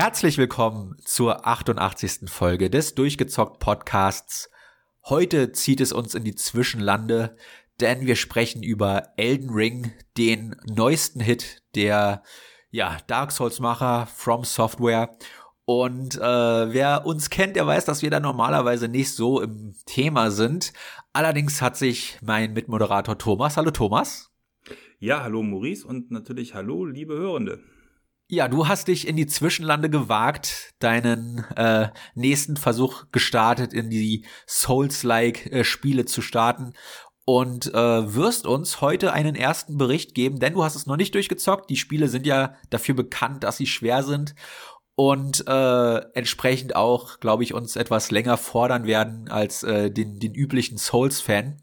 Herzlich willkommen zur 88. Folge des Durchgezockt Podcasts. Heute zieht es uns in die Zwischenlande, denn wir sprechen über Elden Ring, den neuesten Hit der ja, Dark Souls Macher From Software. Und äh, wer uns kennt, der weiß, dass wir da normalerweise nicht so im Thema sind. Allerdings hat sich mein Mitmoderator Thomas, hallo Thomas. Ja, hallo Maurice und natürlich hallo liebe Hörende. Ja, du hast dich in die Zwischenlande gewagt, deinen äh, nächsten Versuch gestartet, in die Souls-like äh, Spiele zu starten und äh, wirst uns heute einen ersten Bericht geben, denn du hast es noch nicht durchgezockt. Die Spiele sind ja dafür bekannt, dass sie schwer sind und äh, entsprechend auch, glaube ich, uns etwas länger fordern werden als äh, den, den üblichen Souls-Fan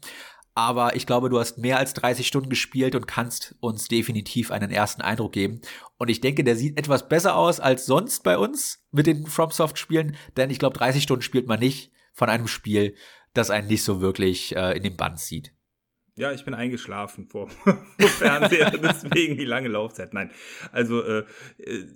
aber ich glaube, du hast mehr als 30 Stunden gespielt und kannst uns definitiv einen ersten Eindruck geben. Und ich denke, der sieht etwas besser aus als sonst bei uns mit den FromSoft-Spielen, denn ich glaube, 30 Stunden spielt man nicht von einem Spiel, das einen nicht so wirklich äh, in den Band zieht. Ja, ich bin eingeschlafen vor, vor Fernseher, deswegen die lange Laufzeit. Nein, also äh, äh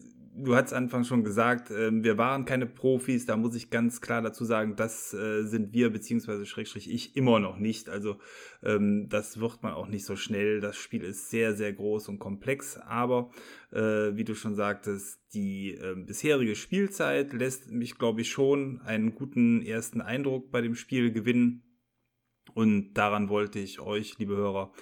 du hast Anfang schon gesagt, äh, wir waren keine Profis, da muss ich ganz klar dazu sagen, das äh, sind wir, beziehungsweise Schrägstrich ich immer noch nicht. Also ähm, das wird man auch nicht so schnell. Das Spiel ist sehr, sehr groß und komplex, aber äh, wie du schon sagtest, die äh, bisherige Spielzeit lässt mich, glaube ich, schon einen guten ersten Eindruck bei dem Spiel gewinnen. Und daran wollte ich euch, liebe Hörer,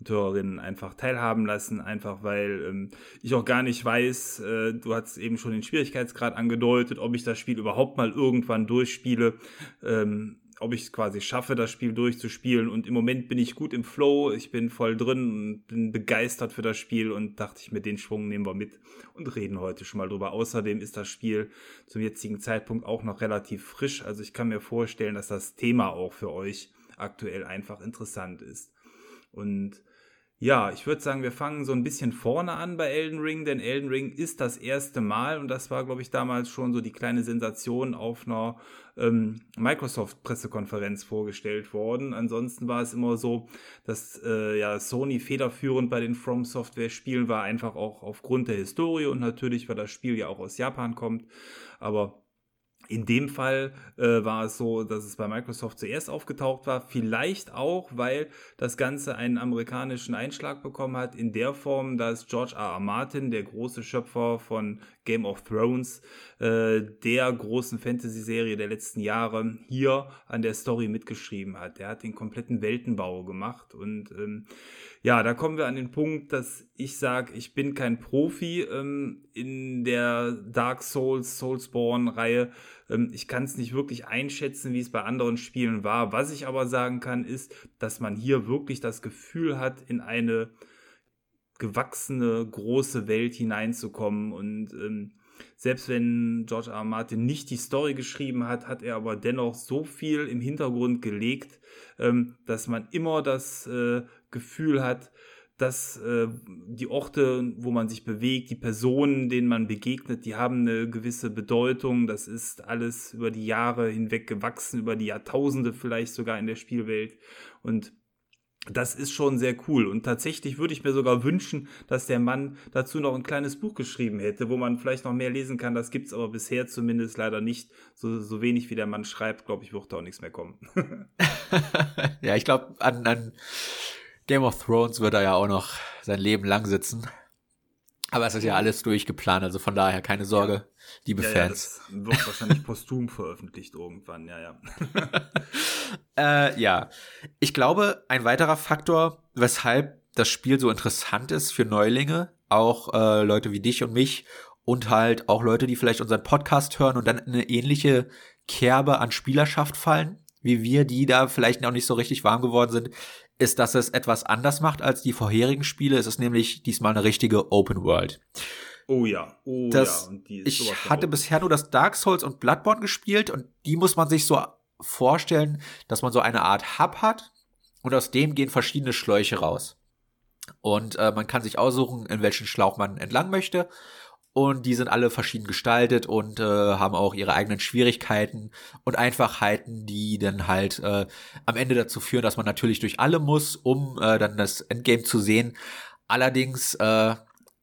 und Hörerinnen einfach teilhaben lassen, einfach weil ähm, ich auch gar nicht weiß, äh, du hast eben schon den Schwierigkeitsgrad angedeutet, ob ich das Spiel überhaupt mal irgendwann durchspiele. Ähm, ob ich es quasi schaffe, das Spiel durchzuspielen. Und im Moment bin ich gut im Flow, ich bin voll drin und bin begeistert für das Spiel und dachte ich mir, den Schwung nehmen wir mit und reden heute schon mal drüber. Außerdem ist das Spiel zum jetzigen Zeitpunkt auch noch relativ frisch. Also ich kann mir vorstellen, dass das Thema auch für euch aktuell einfach interessant ist. Und ja, ich würde sagen, wir fangen so ein bisschen vorne an bei Elden Ring, denn Elden Ring ist das erste Mal und das war, glaube ich, damals schon so die kleine Sensation auf einer ähm, Microsoft-Pressekonferenz vorgestellt worden. Ansonsten war es immer so, dass äh, ja Sony federführend bei den From Software-Spielen war, einfach auch aufgrund der Historie und natürlich, weil das Spiel ja auch aus Japan kommt. Aber in dem Fall äh, war es so, dass es bei Microsoft zuerst aufgetaucht war, vielleicht auch, weil das Ganze einen amerikanischen Einschlag bekommen hat, in der Form, dass George R. R. Martin, der große Schöpfer von Game of Thrones, äh, der großen Fantasy-Serie der letzten Jahre, hier an der Story mitgeschrieben hat. Er hat den kompletten Weltenbau gemacht und ähm, ja, da kommen wir an den Punkt, dass ich sage, ich bin kein Profi ähm, in der Dark Souls, Soulsborne-Reihe. Ähm, ich kann es nicht wirklich einschätzen, wie es bei anderen Spielen war. Was ich aber sagen kann, ist, dass man hier wirklich das Gefühl hat, in eine gewachsene, große Welt hineinzukommen. Und ähm, selbst wenn George R. R. Martin nicht die Story geschrieben hat, hat er aber dennoch so viel im Hintergrund gelegt, ähm, dass man immer das äh, Gefühl hat, dass äh, die Orte, wo man sich bewegt, die Personen, denen man begegnet, die haben eine gewisse Bedeutung. Das ist alles über die Jahre hinweg gewachsen, über die Jahrtausende vielleicht sogar in der Spielwelt. Und das ist schon sehr cool. Und tatsächlich würde ich mir sogar wünschen, dass der Mann dazu noch ein kleines Buch geschrieben hätte, wo man vielleicht noch mehr lesen kann. Das gibt es aber bisher zumindest leider nicht. So, so wenig wie der Mann schreibt, glaube ich, wird da auch nichts mehr kommen. ja, ich glaube, an, an Game of Thrones wird er ja auch noch sein Leben lang sitzen. Aber es ist ja alles durchgeplant, also von daher keine Sorge, ja. liebe ja, Fans. Ja, das wird wahrscheinlich posthum veröffentlicht irgendwann, ja, ja. äh, ja, ich glaube, ein weiterer Faktor, weshalb das Spiel so interessant ist für Neulinge, auch äh, Leute wie dich und mich und halt auch Leute, die vielleicht unseren Podcast hören und dann in eine ähnliche Kerbe an Spielerschaft fallen, wie wir, die da vielleicht noch nicht so richtig warm geworden sind, ist, dass es etwas anders macht als die vorherigen Spiele. Es ist nämlich diesmal eine richtige Open World. Oh ja, oh das, ja. ich hatte bisher nur das Dark Souls und Bloodborne gespielt und die muss man sich so vorstellen, dass man so eine Art Hub hat und aus dem gehen verschiedene Schläuche raus. Und äh, man kann sich aussuchen, in welchen Schlauch man entlang möchte und die sind alle verschieden gestaltet und äh, haben auch ihre eigenen Schwierigkeiten und Einfachheiten, die dann halt äh, am Ende dazu führen, dass man natürlich durch alle muss, um äh, dann das Endgame zu sehen. Allerdings äh,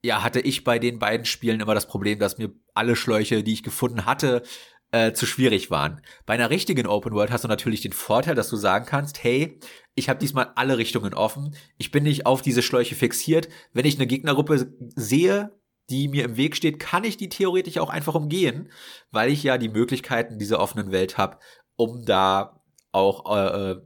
ja, hatte ich bei den beiden Spielen immer das Problem, dass mir alle Schläuche, die ich gefunden hatte, äh, zu schwierig waren. Bei einer richtigen Open World hast du natürlich den Vorteil, dass du sagen kannst, hey, ich habe diesmal alle Richtungen offen. Ich bin nicht auf diese Schläuche fixiert. Wenn ich eine Gegnergruppe sehe, die mir im Weg steht, kann ich die theoretisch auch einfach umgehen, weil ich ja die Möglichkeiten dieser offenen Welt habe, um da auch äh, äh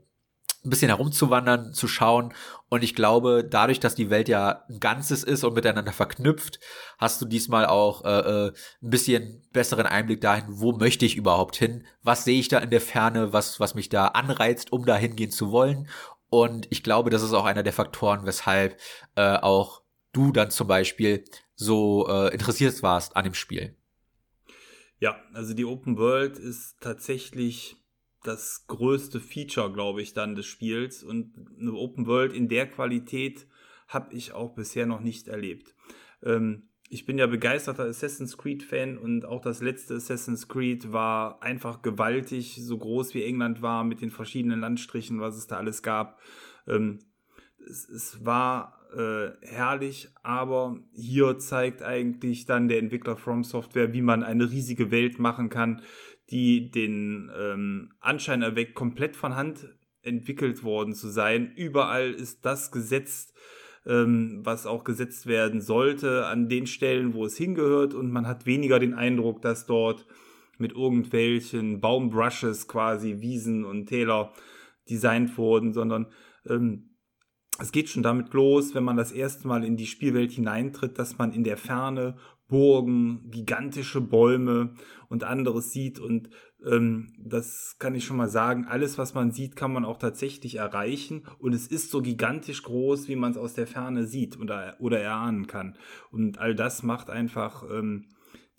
ein bisschen herumzuwandern, zu schauen. Und ich glaube, dadurch, dass die Welt ja ein Ganzes ist und miteinander verknüpft, hast du diesmal auch äh, äh, ein bisschen besseren Einblick dahin, wo möchte ich überhaupt hin? Was sehe ich da in der Ferne, was, was mich da anreizt, um da hingehen zu wollen? Und ich glaube, das ist auch einer der Faktoren, weshalb äh, auch du dann zum Beispiel so äh, interessiert warst an dem Spiel. Ja, also die Open World ist tatsächlich das größte Feature, glaube ich, dann des Spiels. Und eine Open World in der Qualität habe ich auch bisher noch nicht erlebt. Ähm, ich bin ja begeisterter Assassin's Creed-Fan und auch das letzte Assassin's Creed war einfach gewaltig, so groß wie England war, mit den verschiedenen Landstrichen, was es da alles gab. Ähm, es, es, war äh, herrlich, aber hier zeigt eigentlich dann der Entwickler From Software, wie man eine riesige Welt machen kann, die den ähm, Anschein erweckt, komplett von Hand entwickelt worden zu sein. Überall ist das gesetzt, ähm, was auch gesetzt werden sollte, an den Stellen, wo es hingehört. Und man hat weniger den Eindruck, dass dort mit irgendwelchen Baumbrushes quasi Wiesen und Täler designt wurden, sondern ähm, es geht schon damit los, wenn man das erste Mal in die Spielwelt hineintritt, dass man in der Ferne Burgen, gigantische Bäume und anderes sieht. Und ähm, das kann ich schon mal sagen, alles, was man sieht, kann man auch tatsächlich erreichen. Und es ist so gigantisch groß, wie man es aus der Ferne sieht oder, oder erahnen kann. Und all das macht einfach ähm,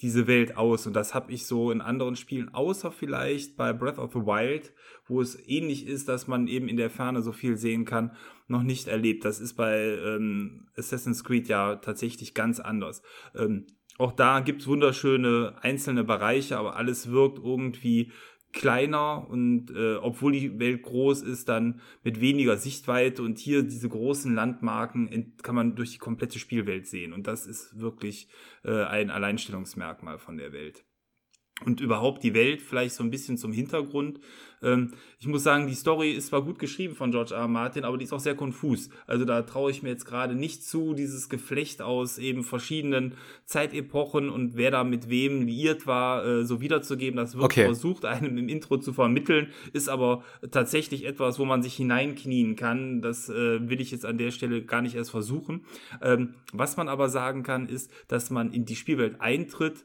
diese Welt aus. Und das habe ich so in anderen Spielen, außer vielleicht bei Breath of the Wild, wo es ähnlich ist, dass man eben in der Ferne so viel sehen kann, noch nicht erlebt. Das ist bei ähm, Assassin's Creed ja tatsächlich ganz anders. Ähm, auch da gibt's wunderschöne einzelne Bereiche, aber alles wirkt irgendwie kleiner und äh, obwohl die Welt groß ist, dann mit weniger Sichtweite. Und hier diese großen Landmarken kann man durch die komplette Spielwelt sehen. Und das ist wirklich äh, ein Alleinstellungsmerkmal von der Welt und überhaupt die Welt vielleicht so ein bisschen zum Hintergrund. Ähm, ich muss sagen, die Story ist zwar gut geschrieben von George R. R. Martin, aber die ist auch sehr konfus. Also da traue ich mir jetzt gerade nicht zu, dieses Geflecht aus eben verschiedenen Zeitepochen und wer da mit wem liiert war, äh, so wiederzugeben. Das wird okay. versucht, einem im Intro zu vermitteln, ist aber tatsächlich etwas, wo man sich hineinknien kann. Das äh, will ich jetzt an der Stelle gar nicht erst versuchen. Ähm, was man aber sagen kann, ist, dass man in die Spielwelt eintritt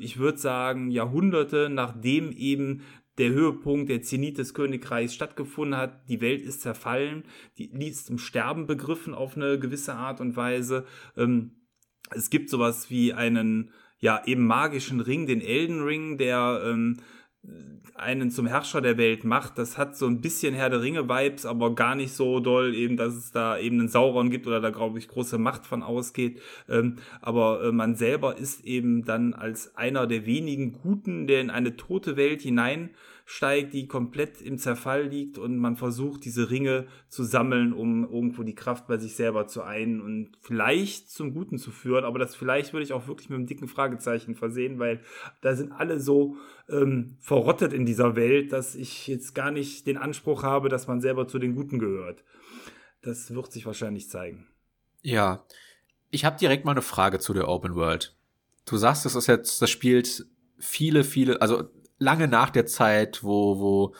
ich würde sagen, Jahrhunderte nachdem eben der Höhepunkt, der Zenit des Königreichs stattgefunden hat. Die Welt ist zerfallen, die ist im Sterben begriffen auf eine gewisse Art und Weise. Ähm, es gibt sowas wie einen, ja, eben magischen Ring, den Elden Ring, der ähm, einen zum Herrscher der Welt macht. Das hat so ein bisschen Herr der Ringe-Vibes, aber gar nicht so doll, eben, dass es da eben einen Sauron gibt oder da, glaube ich, große Macht von ausgeht. Ähm, aber äh, man selber ist eben dann als einer der wenigen Guten, der in eine tote Welt hinein steigt, die komplett im Zerfall liegt und man versucht, diese Ringe zu sammeln, um irgendwo die Kraft bei sich selber zu ein und vielleicht zum Guten zu führen. Aber das vielleicht würde ich auch wirklich mit einem dicken Fragezeichen versehen, weil da sind alle so ähm, verrottet in dieser Welt, dass ich jetzt gar nicht den Anspruch habe, dass man selber zu den Guten gehört. Das wird sich wahrscheinlich zeigen. Ja, ich habe direkt mal eine Frage zu der Open World. Du sagst, das ist jetzt, das spielt viele, viele, also lange nach der Zeit, wo, wo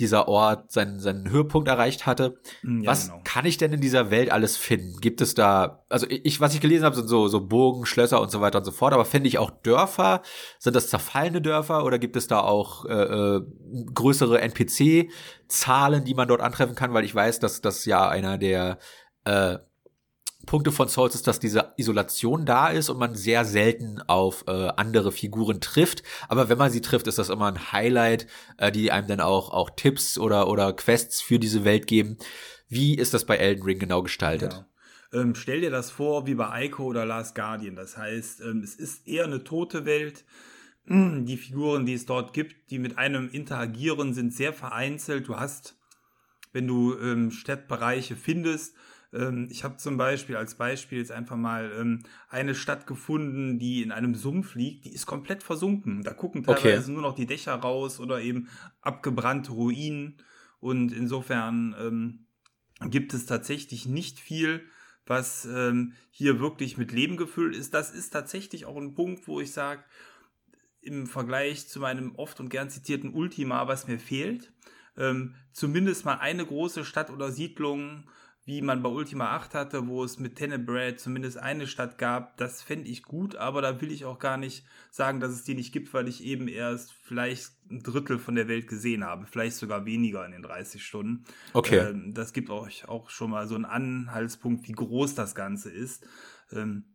dieser Ort seinen, seinen Höhepunkt erreicht hatte. Mm, ja, was genau. kann ich denn in dieser Welt alles finden? Gibt es da, also ich, was ich gelesen habe, sind so, so Burgen, Schlösser und so weiter und so fort, aber finde ich auch Dörfer? Sind das zerfallene Dörfer oder gibt es da auch äh, äh größere NPC-Zahlen, die man dort antreffen kann? Weil ich weiß, dass das ja einer der äh, Punkte von Souls ist, dass diese Isolation da ist und man sehr selten auf äh, andere Figuren trifft. Aber wenn man sie trifft, ist das immer ein Highlight, äh, die einem dann auch, auch Tipps oder, oder Quests für diese Welt geben. Wie ist das bei Elden Ring genau gestaltet? Ja. Ähm, stell dir das vor wie bei Ico oder Last Guardian. Das heißt, ähm, es ist eher eine tote Welt. Die Figuren, die es dort gibt, die mit einem interagieren, sind sehr vereinzelt. Du hast, wenn du ähm, Stadtbereiche findest, Ähm, ich habe zum Beispiel als Beispiel jetzt einfach mal ähm, eine Stadt gefunden, die in einem Sumpf liegt, die ist komplett versunken. Da gucken teilweise okay. nur noch die Dächer raus oder eben abgebrannte Ruinen. Und insofern ähm, gibt es tatsächlich nicht viel, was ähm, hier wirklich mit Leben gefüllt ist. Das ist tatsächlich auch ein Punkt, wo ich sage, im Vergleich zu meinem oft und gern zitierten Ultima, was mir fehlt, ähm, zumindest mal eine große Stadt oder Siedlung, wie man bei Ultima 8 hatte, wo es mit Tenebrae zumindest eine Stadt gab, das fände ich gut, aber da will ich auch gar nicht sagen, dass es die nicht gibt, weil ich eben erst vielleicht ein Drittel von der Welt gesehen habe, vielleicht sogar weniger in den 30 Stunden. Okay. Ähm, das gibt euch auch schon mal so einen Anhaltspunkt, wie groß das Ganze ist. Ähm,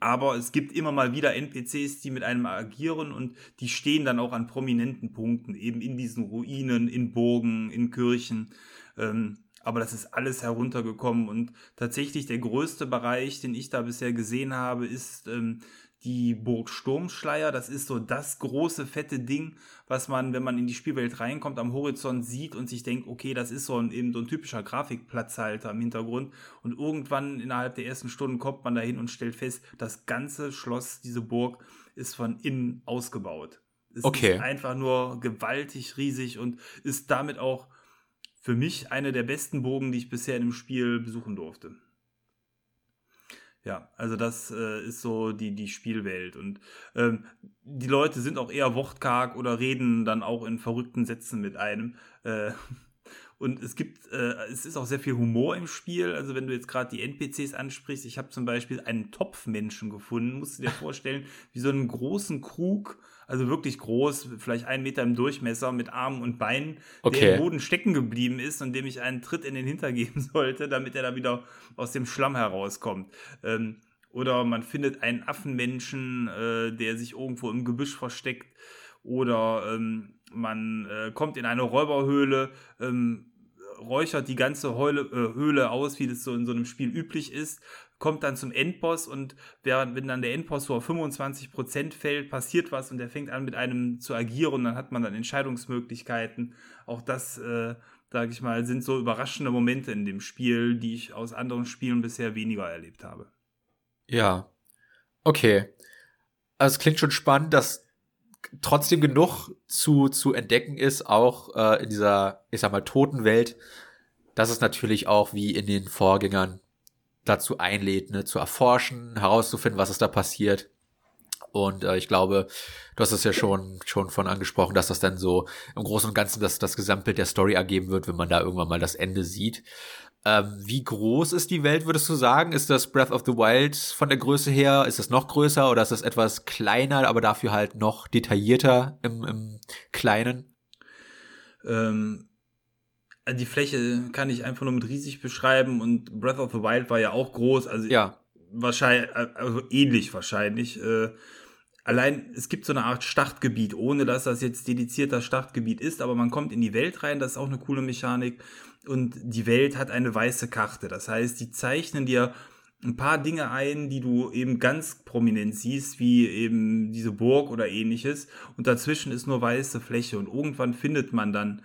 aber es gibt immer mal wieder NPCs, die mit einem agieren und die stehen dann auch an prominenten Punkten, eben in diesen Ruinen, in Burgen, in Kirchen. Ähm, aber das ist alles heruntergekommen und tatsächlich der größte Bereich, den ich da bisher gesehen habe, ist ähm, die Burg Sturmschleier. Das ist so das große, fette Ding, was man, wenn man in die Spielwelt reinkommt, am Horizont sieht und sich denkt, okay, das ist so ein, eben so ein typischer Grafikplatzhalter im Hintergrund. Und irgendwann innerhalb der ersten Stunden kommt man dahin und stellt fest, das ganze Schloss, diese Burg, ist von innen ausgebaut. Es okay. ist einfach nur gewaltig riesig und ist damit auch für mich eine der besten Burgen, die ich bisher in dem Spiel besuchen durfte. Ja, also das äh, ist so die, die Spielwelt. Und ähm, die Leute sind auch eher wortkarg oder reden dann auch in verrückten Sätzen mit einem. Äh, und es gibt, äh, es ist auch sehr viel Humor im Spiel. Also wenn du jetzt gerade die NPCs ansprichst, ich habe zum Beispiel einen Topfmenschen gefunden, musst du dir vorstellen, wie so einen großen Krug, also wirklich groß, vielleicht einen Meter im Durchmesser mit Armen und Beinen, okay. der im Boden stecken geblieben ist und dem ich einen Tritt in den Hinter geben sollte, damit er da wieder aus dem Schlamm herauskommt. Ähm, oder man findet einen Affenmenschen, äh, der sich irgendwo im Gebüsch versteckt. Oder ähm, man äh, kommt in eine Räuberhöhle, ähm, räuchert die ganze Heule, äh, Höhle aus, wie das so in so einem Spiel üblich ist, kommt dann zum Endboss und während, wenn dann der Endboss so auf 25% fällt, passiert was und der fängt an mit einem zu agieren und dann hat man dann Entscheidungsmöglichkeiten. Auch das, äh, sage ich mal, sind so überraschende Momente in dem Spiel, die ich aus anderen Spielen bisher weniger erlebt habe. Ja. Okay. Also es klingt schon spannend, dass trotzdem genug zu, zu entdecken ist, auch äh, in dieser, ich sag mal, toten Welt, dass es natürlich auch wie in den Vorgängern dazu einlädt, ne, zu erforschen, herauszufinden, was ist da passiert. Und äh, ich glaube, du hast es ja schon schon von angesprochen, dass das dann so im Großen und Ganzen das, das Gesamtbild der Story ergeben wird, wenn man da irgendwann mal das Ende sieht. Ähm, wie groß ist die Welt, würdest du sagen? Ist das Breath of the Wild von der Größe her? Ist es noch größer oder ist es etwas kleiner, aber dafür halt noch detaillierter im, im Kleinen? Ähm, die Fläche kann ich einfach nur mit riesig beschreiben und Breath of the Wild war ja auch groß, also ja. wahrscheinlich, also ähnlich wahrscheinlich. Äh, allein, es gibt so eine Art Startgebiet, ohne dass das jetzt dediziert das Startgebiet ist, aber man kommt in die Welt rein, das ist auch eine coole Mechanik und die Welt hat eine weiße Karte. Das heißt, die zeichnen dir ein paar Dinge ein, die du eben ganz prominent siehst, wie eben diese Burg oder ähnliches. Und dazwischen ist nur weiße Fläche. Und irgendwann findet man dann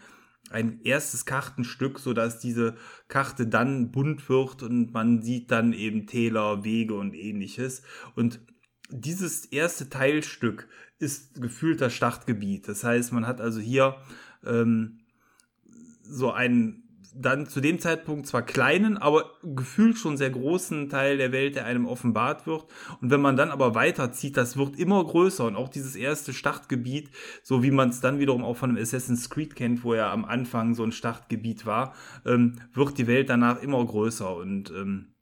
ein erstes Kartenstück, so dass diese Karte dann bunt wird und man sieht dann eben Täler, Wege und ähnliches. Und dieses erste Teilstück ist gefühlt das Startgebiet. Das heißt, man hat also hier ähm, so einen dann zu dem Zeitpunkt zwar kleinen, aber gefühlt schon sehr großen Teil der Welt, der einem offenbart wird. Und wenn man dann aber weiterzieht, das wird immer größer und auch dieses erste Startgebiet, so wie man es dann wiederum auch von einem Assassin's Creed kennt, wo ja am Anfang so ein Startgebiet war, ähm, wird die Welt danach immer größer und ähm,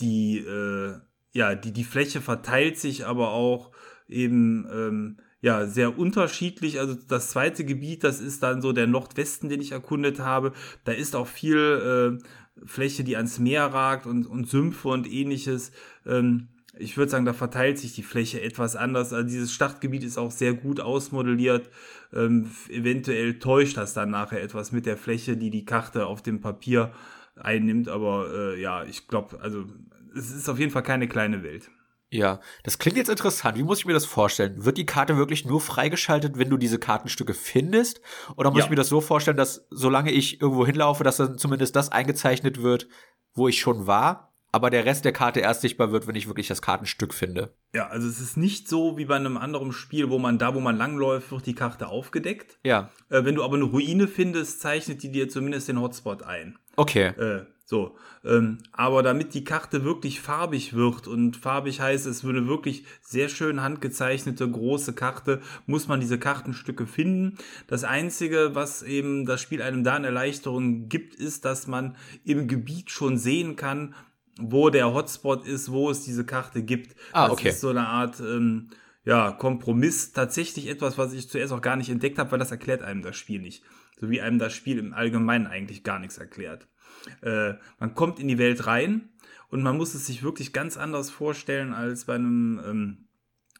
die, äh, ja, die, die Fläche verteilt sich aber auch eben ähm, ja, sehr unterschiedlich. Also das zweite Gebiet, das ist dann so der Nordwesten, den ich erkundet habe. Da ist auch viel äh, Fläche, die ans Meer ragt und, und Sümpfe und ähnliches. Ähm, ich würde sagen, da verteilt sich die Fläche etwas anders. Also dieses Startgebiet ist auch sehr gut ausmodelliert. Ähm, eventuell täuscht das dann nachher etwas mit der Fläche, die die Karte auf dem Papier einnimmt. Aber äh, ja, ich glaube, also es ist auf jeden Fall keine kleine Welt. Ja, das klingt jetzt interessant. Wie muss ich mir das vorstellen? Wird die Karte wirklich nur freigeschaltet, wenn du diese Kartenstücke findest? Oder muss ja. ich mir das so vorstellen, dass solange ich irgendwo hinlaufe, dass dann zumindest das eingezeichnet wird, wo ich schon war? aber der Rest der Karte erst sichtbar wird, wenn ich wirklich das Kartenstück finde. Ja, also es ist nicht so wie bei einem anderen Spiel, wo man da, wo man langläuft, wird die Karte aufgedeckt. Ja. Äh, wenn du aber eine Ruine findest, zeichnet die dir zumindest den Hotspot ein. Okay. Äh, so, ähm, aber damit die Karte wirklich farbig wird und farbig heißt, es würde wirklich sehr schön handgezeichnete große Karte, muss man diese Kartenstücke finden. Das einzige, was eben das Spiel einem da eine Erleichterung gibt, ist, dass man im Gebiet schon sehen kann, wo der Hotspot ist, wo es diese Karte gibt. Ah, okay. Das ist so eine Art ähm, ja, Kompromiss. Tatsächlich etwas, was ich zuerst auch gar nicht entdeckt habe, weil das erklärt einem das Spiel nicht. So wie einem das Spiel im Allgemeinen eigentlich gar nichts erklärt. Äh, man kommt in die Welt rein und man muss es sich wirklich ganz anders vorstellen als bei einem ähm,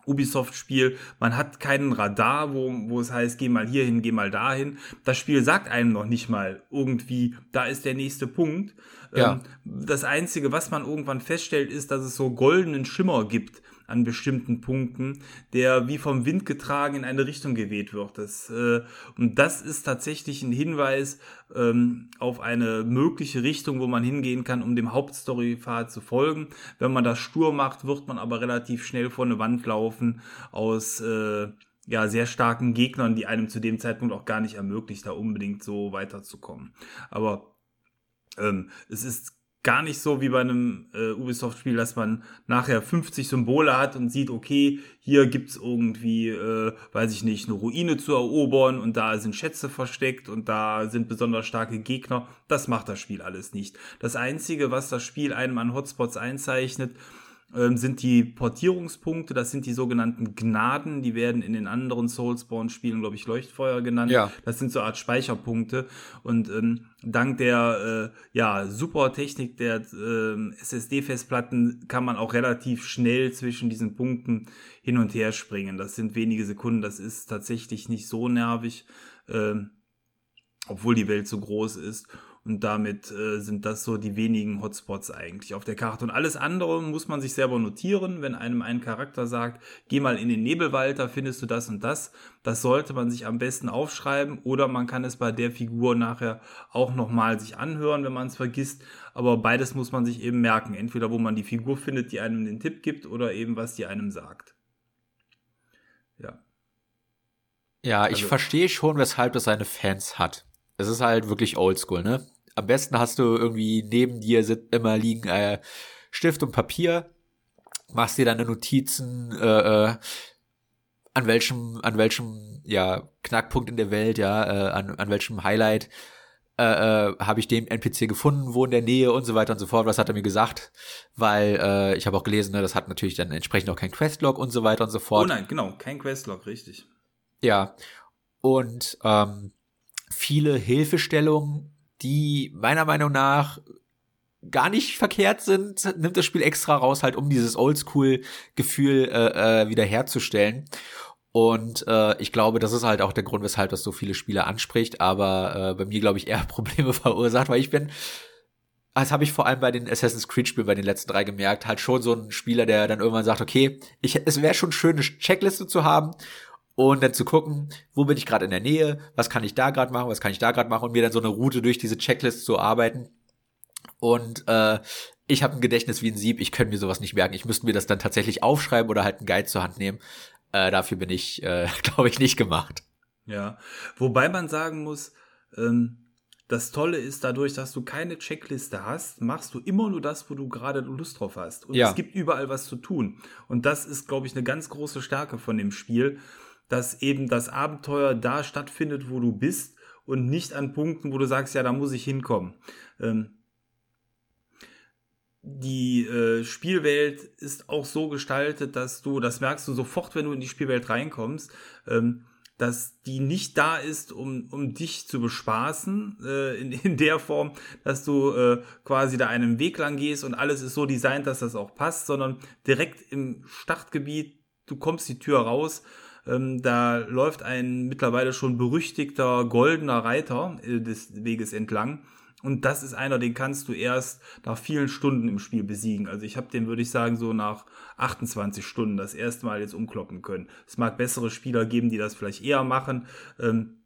Ubisoft-Spiel. Man hat keinen Radar, wo, wo es heißt, geh mal hier hin, geh mal dahin. Das Spiel sagt einem noch nicht mal irgendwie, da ist der nächste Punkt. Ja. Ähm, das Einzige, was man irgendwann feststellt, ist, dass es so goldenen Schimmer gibt an bestimmten Punkten, der wie vom Wind getragen in eine Richtung geweht wird. Das, äh, und das ist tatsächlich ein Hinweis ähm, auf eine mögliche Richtung, wo man hingehen kann, um dem Hauptstorypfad zu folgen. Wenn man das stur macht, wird man aber relativ schnell vor eine Wand laufen aus äh, ja, sehr starken Gegnern, die einem zu dem Zeitpunkt auch gar nicht ermöglicht, da unbedingt so weiterzukommen. Aber ähm, es ist gar nicht so wie bei einem äh, Ubisoft-Spiel, dass man nachher 50 Symbole hat und sieht, okay, hier gibt's irgendwie, äh, weiß ich nicht, eine Ruine zu erobern und da sind Schätze versteckt und da sind besonders starke Gegner. Das macht das Spiel alles nicht. Das Einzige, was das Spiel einem an Hotspots einzeichnet, sind die Portierungspunkte, das sind die sogenannten Gnaden, die werden in den anderen Soulspawn-Spielen, glaube ich, Leuchtfeuer genannt. Ja. Das sind so eine Art Speicherpunkte. Und ähm, dank der äh, ja, super Technik der äh, SSD-Festplatten kann man auch relativ schnell zwischen diesen Punkten hin und her springen. Das sind wenige Sekunden, das ist tatsächlich nicht so nervig, äh, obwohl die Welt so groß ist. Und damit äh, sind das so die wenigen Hotspots eigentlich auf der Karte. Und alles andere muss man sich selber notieren. Wenn einem ein Charakter sagt, geh mal in den Nebelwald, da findest du das und das. Das sollte man sich am besten aufschreiben oder man kann es bei der Figur nachher auch nochmal sich anhören, wenn man es vergisst. Aber beides muss man sich eben merken. Entweder wo man die Figur findet, die einem den Tipp gibt oder eben was die einem sagt. Ja. Ja, ich also, verstehe schon, weshalb das seine Fans hat. Es ist halt wirklich oldschool, ne? Am besten hast du irgendwie neben dir sind immer liegen äh, Stift und Papier, machst dir deine Notizen, äh, äh, an welchem, an welchem, ja, Knackpunkt in der Welt, ja, äh, an, an welchem Highlight äh, äh, habe ich den NPC gefunden, wo in der Nähe und so weiter und so fort. Was hat er mir gesagt? Weil äh, ich habe auch gelesen, ne, das hat natürlich dann entsprechend auch kein Questlog und so weiter und so fort. Oh nein, genau, kein Questlog, richtig. Ja. Und ähm, viele Hilfestellungen die meiner Meinung nach gar nicht verkehrt sind, nimmt das Spiel extra raus, halt um dieses Oldschool-Gefühl äh, äh, wieder herzustellen. Und äh, ich glaube, das ist halt auch der Grund, weshalb das so viele Spiele anspricht, aber äh, bei mir, glaube ich, eher Probleme verursacht, weil ich bin, das habe ich vor allem bei den Assassin's Creed-Spielen, bei den letzten drei gemerkt, halt schon so ein Spieler, der dann irgendwann sagt, okay, ich, es wäre schon schön, eine Checkliste zu haben und dann zu gucken, wo bin ich gerade in der Nähe, was kann ich da gerade machen, was kann ich da gerade machen und mir dann so eine Route durch diese Checklist zu arbeiten. Und äh, ich habe ein Gedächtnis wie ein Sieb, ich könnte mir sowas nicht merken. Ich müsste mir das dann tatsächlich aufschreiben oder halt einen Guide zur Hand nehmen. Äh, dafür bin ich, äh, glaube ich, nicht gemacht. Ja, wobei man sagen muss, ähm, das Tolle ist, dadurch, dass du keine Checkliste hast, machst du immer nur das, wo du gerade Lust drauf hast. Und ja. es gibt überall was zu tun. Und das ist, glaube ich, eine ganz große Stärke von dem Spiel dass eben das Abenteuer da stattfindet, wo du bist und nicht an Punkten, wo du sagst, ja, da muss ich hinkommen. Ähm, die äh, Spielwelt ist auch so gestaltet, dass du, das merkst du sofort, wenn du in die Spielwelt reinkommst, ähm, dass die nicht da ist, um, um dich zu bespaßen, äh, in, in der Form, dass du äh, quasi da einen Weg lang gehst und alles ist so designt, dass das auch passt, sondern direkt im Startgebiet, du kommst die Tür raus ähm, da läuft ein mittlerweile schon berüchtigter goldener Reiter äh, des Weges entlang Und das ist einer, den kannst du erst nach vielen Stunden im Spiel besiegen. Also ich habe den, würde ich sagen, so nach 28 Stunden das erste Mal jetzt umkloppen können. Es mag bessere Spieler geben, die das vielleicht eher machen. Ähm,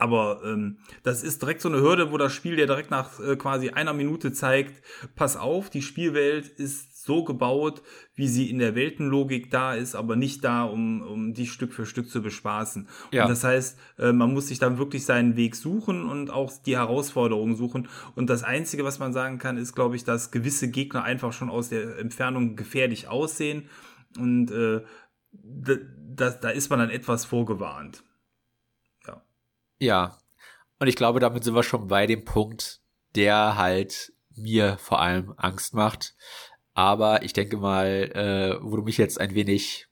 aber ähm, das ist direkt so eine Hürde, wo das Spiel dir direkt nach äh, quasi einer Minute zeigt, pass auf, die Spielwelt ist so gebaut, wie sie in der Weltenlogik da ist, aber nicht da, um, um die Stück für Stück zu bespaßen. Ja. Und das heißt, äh, man muss sich dann wirklich seinen Weg suchen und auch die Herausforderungen suchen. Und das Einzige, was man sagen kann, ist, glaube ich, dass gewisse Gegner einfach schon aus der Entfernung gefährlich aussehen. Und äh, da, da ist man dann etwas vorgewarnt. Ja. Und ich glaube, damit sind wir schon bei dem Punkt, der halt mir vor allem Angst macht. Aber ich denke mal, äh, wo du mich jetzt ein wenig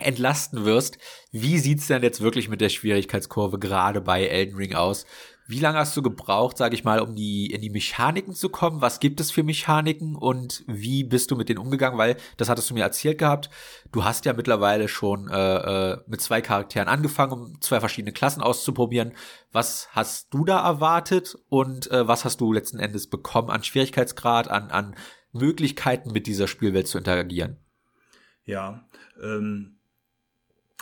entlasten wirst, wie sieht's denn jetzt wirklich mit der Schwierigkeitskurve gerade bei Elden Ring aus? Wie lange hast du gebraucht, sage ich mal, um die in die Mechaniken zu kommen? Was gibt es für Mechaniken und wie bist du mit denen umgegangen? Weil das hattest du mir erzählt gehabt. Du hast ja mittlerweile schon äh, äh, mit zwei Charakteren angefangen, um zwei verschiedene Klassen auszuprobieren. Was hast du da erwartet und äh, was hast du letzten Endes bekommen an Schwierigkeitsgrad, an an Möglichkeiten mit dieser Spielwelt zu interagieren? Ja, ähm,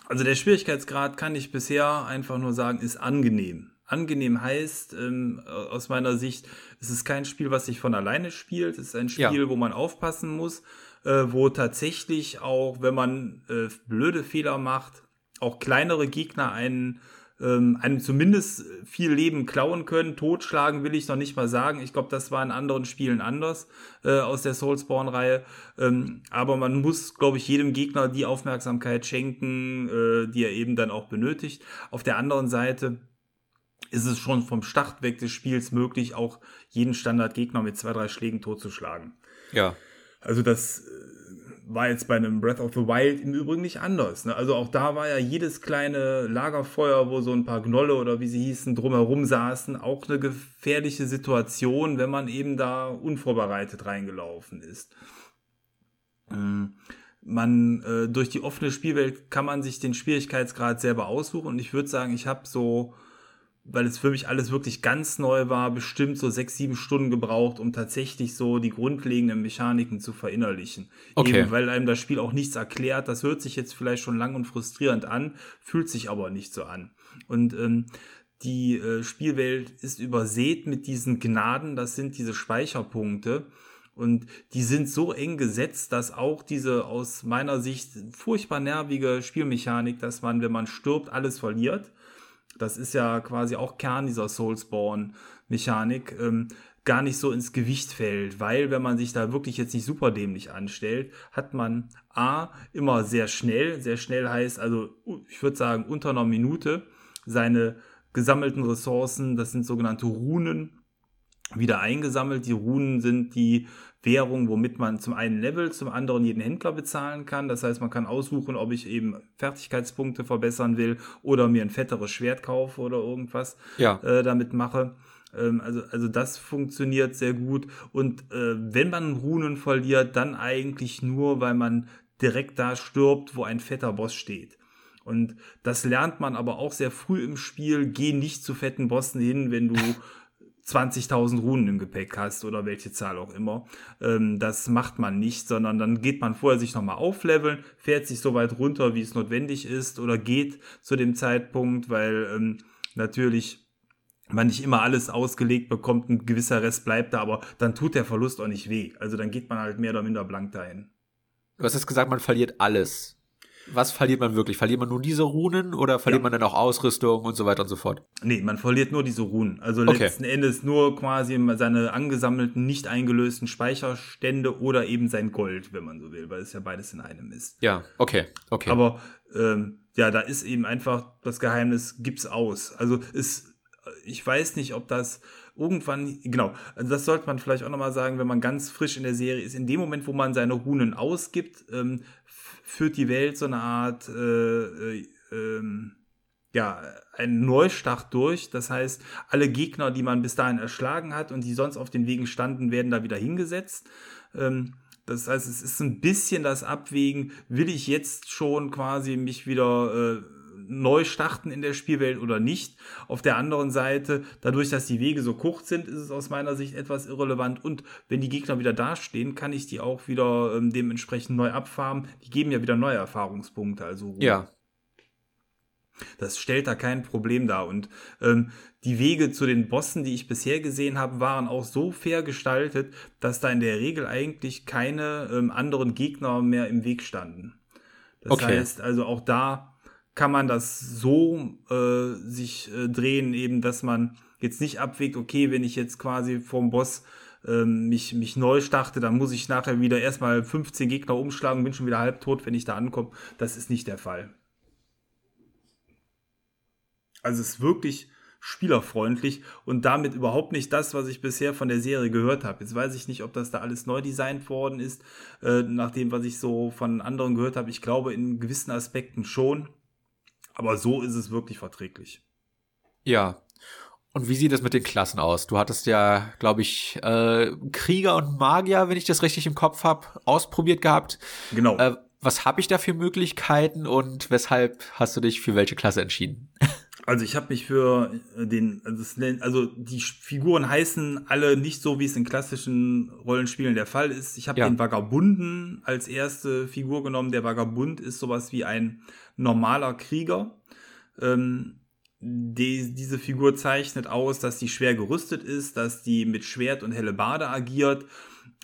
also der Schwierigkeitsgrad kann ich bisher einfach nur sagen, ist angenehm angenehm heißt, ähm, aus meiner Sicht, es ist kein Spiel, was sich von alleine spielt. Es ist ein Spiel, ja. wo man aufpassen muss, äh, wo tatsächlich auch, wenn man äh, blöde Fehler macht, auch kleinere Gegner einen ähm, einem zumindest viel Leben klauen können. Totschlagen will ich noch nicht mal sagen. Ich glaube, das war in anderen Spielen anders äh, aus der Soulspawn-Reihe. Ähm, aber man muss, glaube ich, jedem Gegner die Aufmerksamkeit schenken, äh, die er eben dann auch benötigt. Auf der anderen Seite ist es schon vom Start weg des Spiels möglich, auch jeden Standardgegner mit zwei, drei Schlägen totzuschlagen. Ja. Also das war jetzt bei einem Breath of the Wild im Übrigen nicht anders. Ne? Also auch da war ja jedes kleine Lagerfeuer, wo so ein paar Gnolle oder wie sie hießen, drumherum saßen, auch eine gefährliche Situation, wenn man eben da unvorbereitet reingelaufen ist. Ähm, man äh, durch die offene Spielwelt kann man sich den Schwierigkeitsgrad selber aussuchen und ich würde sagen, ich habe so weil es für mich alles wirklich ganz neu war, bestimmt so sechs, sieben Stunden gebraucht, um tatsächlich so die grundlegenden Mechaniken zu verinnerlichen. Okay. Eben, weil einem das Spiel auch nichts erklärt. Das hört sich jetzt vielleicht schon lang und frustrierend an, fühlt sich aber nicht so an. Und ähm, die äh, Spielwelt ist übersät mit diesen Gnaden, das sind diese Speicherpunkte. Und die sind so eng gesetzt, dass auch diese aus meiner Sicht furchtbar nervige Spielmechanik, dass man, wenn man stirbt, alles verliert das ist ja quasi auch Kern dieser Soulspawn-Mechanik, ähm, gar nicht so ins Gewicht fällt, weil wenn man sich da wirklich jetzt nicht super dämlich anstellt, hat man A, immer sehr schnell, sehr schnell heißt also, ich würde sagen, unter einer Minute seine gesammelten Ressourcen, das sind sogenannte Runen, wieder eingesammelt. Die Runen sind die Währung, womit man zum einen Level, zum anderen jeden Händler bezahlen kann. Das heißt, man kann aussuchen, ob ich eben Fertigkeitspunkte verbessern will oder mir ein fetteres Schwert kaufe oder irgendwas ja. äh, damit mache. Ähm, also, also das funktioniert sehr gut. Und äh, wenn man Runen verliert, dann eigentlich nur, weil man direkt da stirbt, wo ein fetter Boss steht. Und das lernt man aber auch sehr früh im Spiel. Geh nicht zu fetten Bossen hin, wenn du 20.000 Runen im Gepäck hast oder welche Zahl auch immer. Ähm, das macht man nicht, sondern dann geht man vorher sich nochmal aufleveln, fährt sich so weit runter, wie es notwendig ist oder geht zu dem Zeitpunkt, weil ähm, natürlich man nicht immer alles ausgelegt bekommt, ein gewisser Rest bleibt da, aber dann tut der Verlust auch nicht weh. Also dann geht man halt mehr oder minder blank dahin. Du hast jetzt gesagt, man verliert alles was verliert man wirklich? Verliert man nur diese Runen oder verliert ja. man dann auch Ausrüstung und so weiter und so fort? Nee, man verliert nur diese Runen. Also okay. letzten Endes nur quasi seine angesammelten, nicht eingelösten Speicherstände oder eben sein Gold, wenn man so will, weil es ja beides in einem ist. Ja, okay, okay. Aber ähm, ja, da ist eben einfach das Geheimnis, gibt's aus. Also ist, ich weiß nicht, ob das irgendwann, genau, also das sollte man vielleicht auch nochmal sagen, wenn man ganz frisch in der Serie ist. In dem Moment, wo man seine Runen ausgibt, ähm, führt die Welt so eine Art, äh, äh, ähm, ja, einen Neustart durch. Das heißt, alle Gegner, die man bis dahin erschlagen hat und die sonst auf den Wegen standen, werden da wieder hingesetzt. Ähm, das heißt, es ist ein bisschen das Abwägen, will ich jetzt schon quasi mich wieder äh, neu starten in der Spielwelt oder nicht. Auf der anderen Seite, dadurch, dass die Wege so kurz sind, ist es aus meiner Sicht etwas irrelevant. Und wenn die Gegner wieder dastehen, kann ich die auch wieder ähm, dementsprechend neu abfarmen. Die geben ja wieder neue Erfahrungspunkte. Also ja. Das stellt da kein Problem dar. Und ähm, die Wege zu den Bossen, die ich bisher gesehen habe, waren auch so fair gestaltet, dass da in der Regel eigentlich keine ähm, anderen Gegner mehr im Weg standen. Das okay. heißt also auch da kann man das so äh, sich äh, drehen, eben, dass man jetzt nicht abwägt, okay, wenn ich jetzt quasi vom Boss ähm, mich, mich neu starte, dann muss ich nachher wieder erstmal 15 Gegner umschlagen, bin schon wieder halbtot, wenn ich da ankomme. Das ist nicht der Fall. Also es ist wirklich spielerfreundlich und damit überhaupt nicht das, was ich bisher von der Serie gehört habe. Jetzt weiß ich nicht, ob das da alles neu designt worden ist, äh, nach dem, was ich so von anderen gehört habe. Ich glaube in gewissen Aspekten schon, aber so ist es wirklich verträglich. Ja. Und wie sieht es mit den Klassen aus? Du hattest ja, glaube ich, äh, Krieger und Magier, wenn ich das richtig im Kopf habe, ausprobiert gehabt. Genau. Äh, was habe ich da für Möglichkeiten und weshalb hast du dich für welche Klasse entschieden? Also ich habe mich für äh, den, also, also, die Figuren heißen alle nicht so, wie es in klassischen Rollenspielen der Fall ist. Ich habe ja. den Vagabunden als erste Figur genommen. Der Vagabund ist sowas wie ein normaler Krieger. Ähm, die, diese Figur zeichnet aus, dass die schwer gerüstet ist, dass die mit Schwert und Bade agiert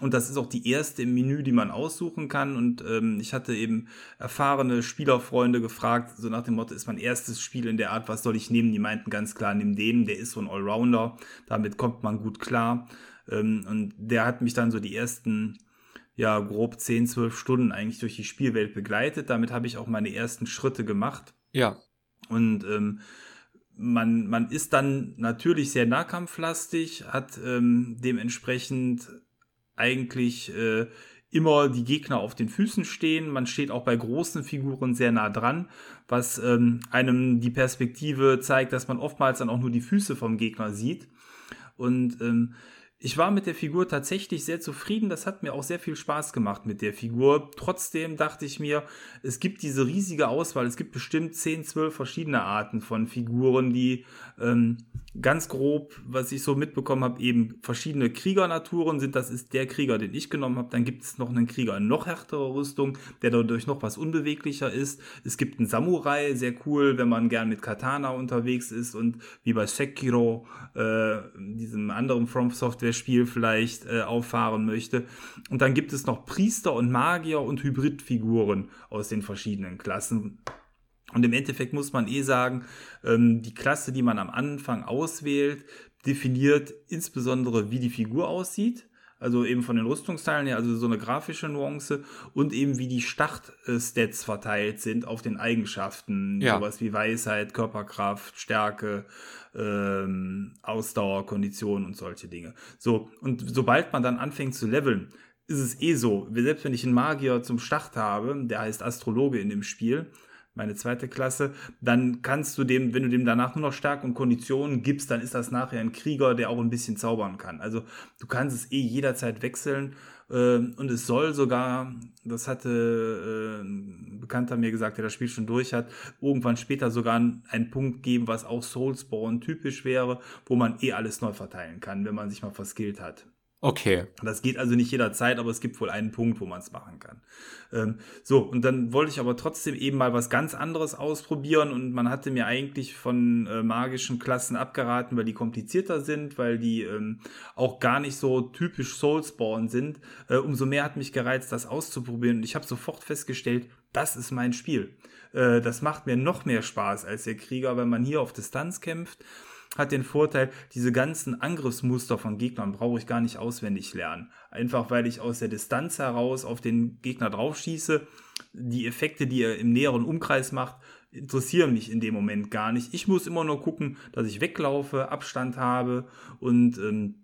und das ist auch die erste im Menü, die man aussuchen kann. Und ähm, ich hatte eben erfahrene Spielerfreunde gefragt, so nach dem Motto, ist mein erstes Spiel in der Art, was soll ich nehmen? Die meinten ganz klar, nimm den, der ist so ein Allrounder, damit kommt man gut klar. Ähm, und der hat mich dann so die ersten, ja, grob 10, 12 Stunden eigentlich durch die Spielwelt begleitet. Damit habe ich auch meine ersten Schritte gemacht. Ja. Und ähm, man, man ist dann natürlich sehr nahkampflastig, hat ähm, dementsprechend eigentlich äh, immer die Gegner auf den Füßen stehen. Man steht auch bei großen Figuren sehr nah dran, was ähm, einem die Perspektive zeigt, dass man oftmals dann auch nur die Füße vom Gegner sieht. Und ähm, ich war mit der Figur tatsächlich sehr zufrieden. Das hat mir auch sehr viel Spaß gemacht mit der Figur. Trotzdem dachte ich mir, es gibt diese riesige Auswahl. Es gibt bestimmt 10, 12 verschiedene Arten von Figuren, die ähm, ganz grob, was ich so mitbekommen habe, eben verschiedene Kriegernaturen sind. Das ist der Krieger, den ich genommen habe. Dann gibt es noch einen Krieger in noch härterer Rüstung, der dadurch noch was unbeweglicher ist. Es gibt einen Samurai, sehr cool, wenn man gern mit Katana unterwegs ist und wie bei Sekiro, äh, diesem anderen From Software Spiel vielleicht äh, auffahren möchte. Und dann gibt es noch Priester und Magier und Hybridfiguren aus den verschiedenen Klassen. Und im Endeffekt muss man eh sagen, ähm, die Klasse, die man am Anfang auswählt, definiert insbesondere, wie die Figur aussieht. Also eben von den Rüstungsteilen her, also so eine grafische Nuance und eben wie die Startstats verteilt sind auf den Eigenschaften. Ja. Sowas wie Weisheit, Körperkraft, Stärke, ähm, Ausdauer, Kondition und solche Dinge. So, und sobald man dann anfängt zu leveln, ist es eh so, selbst wenn ich einen Magier zum Start habe, der heißt Astrologe in dem Spiel, meine zweite Klasse, dann kannst du dem, wenn du dem danach nur noch Stärke und Konditionen gibst, dann ist das nachher ein Krieger, der auch ein bisschen zaubern kann. Also du kannst es eh jederzeit wechseln äh, und es soll sogar, das hatte äh, ein Bekannter mir gesagt, der das Spiel schon durch hat, irgendwann später sogar einen Punkt geben, was auch Soulspawn typisch wäre, wo man eh alles neu verteilen kann, wenn man sich mal verskillt hat. Okay. Das geht also nicht jederzeit, aber es gibt wohl einen Punkt, wo man es machen kann. Ähm, so, und dann wollte ich aber trotzdem eben mal was ganz anderes ausprobieren und man hatte mir eigentlich von äh, magischen Klassen abgeraten, weil die komplizierter sind, weil die ähm, auch gar nicht so typisch Soulspawn sind. Äh, umso mehr hat mich gereizt, das auszuprobieren und ich habe sofort festgestellt, das ist mein Spiel. Äh, das macht mir noch mehr Spaß als der Krieger, wenn man hier auf Distanz kämpft hat den Vorteil, diese ganzen Angriffsmuster von Gegnern brauche ich gar nicht auswendig lernen. Einfach weil ich aus der Distanz heraus auf den Gegner draufschieße. Die Effekte, die er im näheren Umkreis macht, interessieren mich in dem Moment gar nicht. Ich muss immer nur gucken, dass ich weglaufe, Abstand habe und ähm,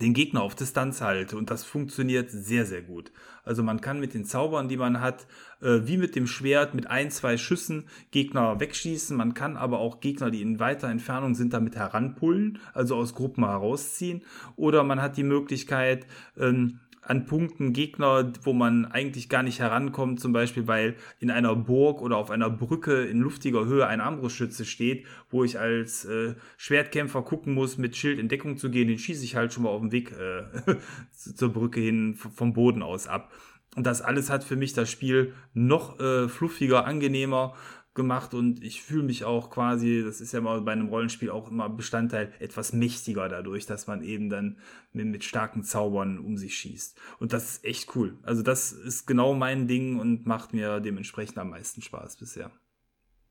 den Gegner auf Distanz halte und das funktioniert sehr, sehr gut. Also man kann mit den Zaubern, die man hat, äh, wie mit dem Schwert mit ein, zwei Schüssen Gegner wegschießen. Man kann aber auch Gegner, die in weiter Entfernung sind, damit heranpullen, also aus Gruppen herausziehen. Oder man hat die Möglichkeit, ähm, an Punkten Gegner, wo man eigentlich gar nicht herankommt, zum Beispiel weil in einer Burg oder auf einer Brücke in luftiger Höhe ein Armbrustschütze steht, wo ich als äh, Schwertkämpfer gucken muss, mit Schild in Deckung zu gehen, den schieße ich halt schon mal auf dem Weg äh, zur Brücke hin vom Boden aus ab. Und das alles hat für mich das Spiel noch äh, fluffiger, angenehmer gemacht und ich fühle mich auch quasi, das ist ja mal bei einem Rollenspiel auch immer Bestandteil, etwas mächtiger dadurch, dass man eben dann mit, mit starken Zaubern um sich schießt. Und das ist echt cool. Also das ist genau mein Ding und macht mir dementsprechend am meisten Spaß bisher.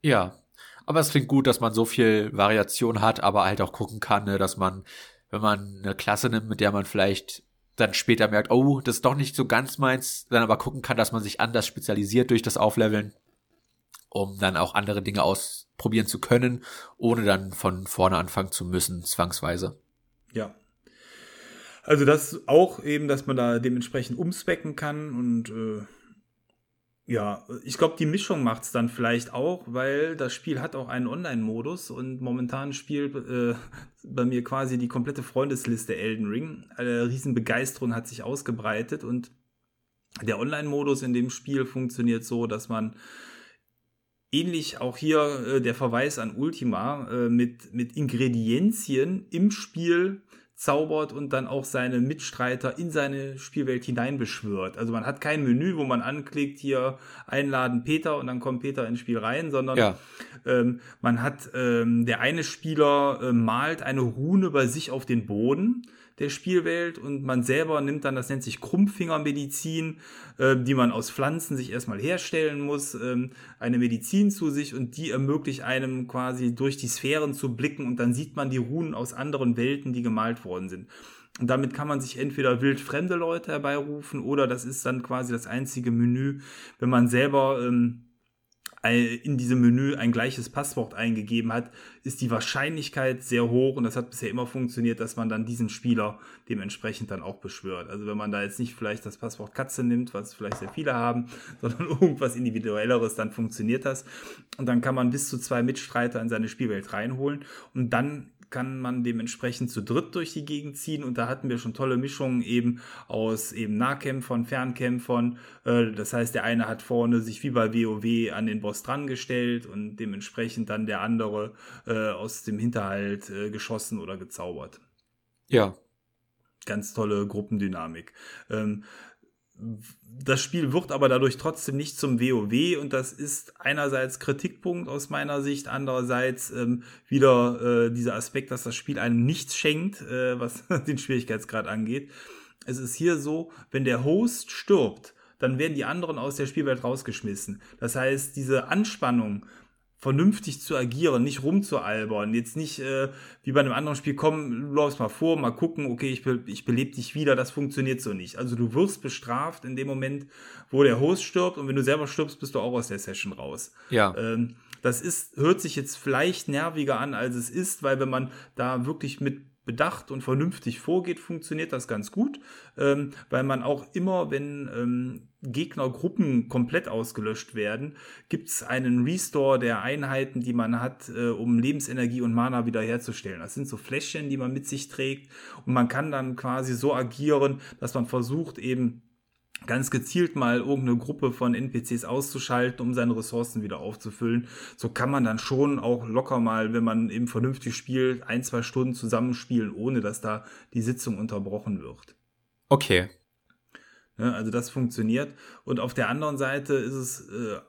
Ja, aber es klingt gut, dass man so viel Variation hat, aber halt auch gucken kann, ne, dass man, wenn man eine Klasse nimmt, mit der man vielleicht dann später merkt, oh, das ist doch nicht so ganz meins, dann aber gucken kann, dass man sich anders spezialisiert durch das Aufleveln um dann auch andere Dinge ausprobieren zu können, ohne dann von vorne anfangen zu müssen, zwangsweise. Ja. Also das auch eben, dass man da dementsprechend umspecken kann und äh, ja, ich glaube, die Mischung macht es dann vielleicht auch, weil das Spiel hat auch einen Online-Modus und momentan spielt äh, bei mir quasi die komplette Freundesliste Elden Ring. Eine Riesenbegeisterung hat sich ausgebreitet und der Online-Modus in dem Spiel funktioniert so, dass man ähnlich auch hier äh, der Verweis an Ultima äh, mit, mit Ingredienzien im Spiel zaubert und dann auch seine Mitstreiter in seine Spielwelt hineinbeschwört. Also man hat kein Menü, wo man anklickt, hier einladen Peter und dann kommt Peter ins Spiel rein, sondern ja. ähm, man hat, ähm, der eine Spieler äh, malt eine Rune bei sich auf den Boden der Spielwelt und man selber nimmt dann, das nennt sich Krumpfingermedizin, äh, die man aus Pflanzen sich erstmal herstellen muss, ähm, eine Medizin zu sich und die ermöglicht einem quasi durch die Sphären zu blicken und dann sieht man die Runen aus anderen Welten, die gemalt worden sind. Und damit kann man sich entweder wild fremde Leute herbeirufen oder das ist dann quasi das einzige Menü, wenn man selber ähm, in diesem Menü ein gleiches Passwort eingegeben hat, ist die Wahrscheinlichkeit sehr hoch und das hat bisher immer funktioniert, dass man dann diesen Spieler dementsprechend dann auch beschwört. Also wenn man da jetzt nicht vielleicht das Passwort Katze nimmt, was vielleicht sehr viele haben, sondern irgendwas individuelleres, dann funktioniert das und dann kann man bis zu zwei Mitstreiter in seine Spielwelt reinholen und dann kann man dementsprechend zu dritt durch die Gegend ziehen und da hatten wir schon tolle Mischungen eben aus eben Nahkämpfern, Fernkämpfern. Äh, das heißt, der eine hat vorne sich wie bei WoW an den Boss dran gestellt und dementsprechend dann der andere äh, aus dem Hinterhalt äh, geschossen oder gezaubert. Ja. Ganz tolle Gruppendynamik. Ähm, das Spiel wird aber dadurch trotzdem nicht zum WoW und das ist einerseits Kritikpunkt aus meiner Sicht, andererseits ähm, wieder äh, dieser Aspekt, dass das Spiel einem nichts schenkt, äh, was den Schwierigkeitsgrad angeht. Es ist hier so, wenn der Host stirbt, dann werden die anderen aus der Spielwelt rausgeschmissen. Das heißt, diese Anspannung, vernünftig zu agieren, nicht rumzualbern, jetzt nicht äh, wie bei einem anderen Spiel, komm, laufst mal vor, mal gucken, okay, ich, be ich belebe dich wieder, das funktioniert so nicht. Also du wirst bestraft in dem Moment, wo der Host stirbt und wenn du selber stirbst, bist du auch aus der Session raus. Ja. Ähm, das ist, hört sich jetzt vielleicht nerviger an, als es ist, weil wenn man da wirklich mit bedacht und vernünftig vorgeht, funktioniert das ganz gut, ähm, weil man auch immer, wenn ähm, Gegnergruppen komplett ausgelöscht werden, gibt es einen Restore der Einheiten, die man hat, äh, um Lebensenergie und Mana wiederherzustellen. Das sind so Fläschchen, die man mit sich trägt und man kann dann quasi so agieren, dass man versucht eben ganz gezielt mal irgendeine Gruppe von NPCs auszuschalten, um seine Ressourcen wieder aufzufüllen. So kann man dann schon auch locker mal, wenn man eben vernünftig spielt, ein, zwei Stunden zusammenspielen, ohne dass da die Sitzung unterbrochen wird. Okay. Ne, also das funktioniert. Und auf der anderen Seite ist es, äh,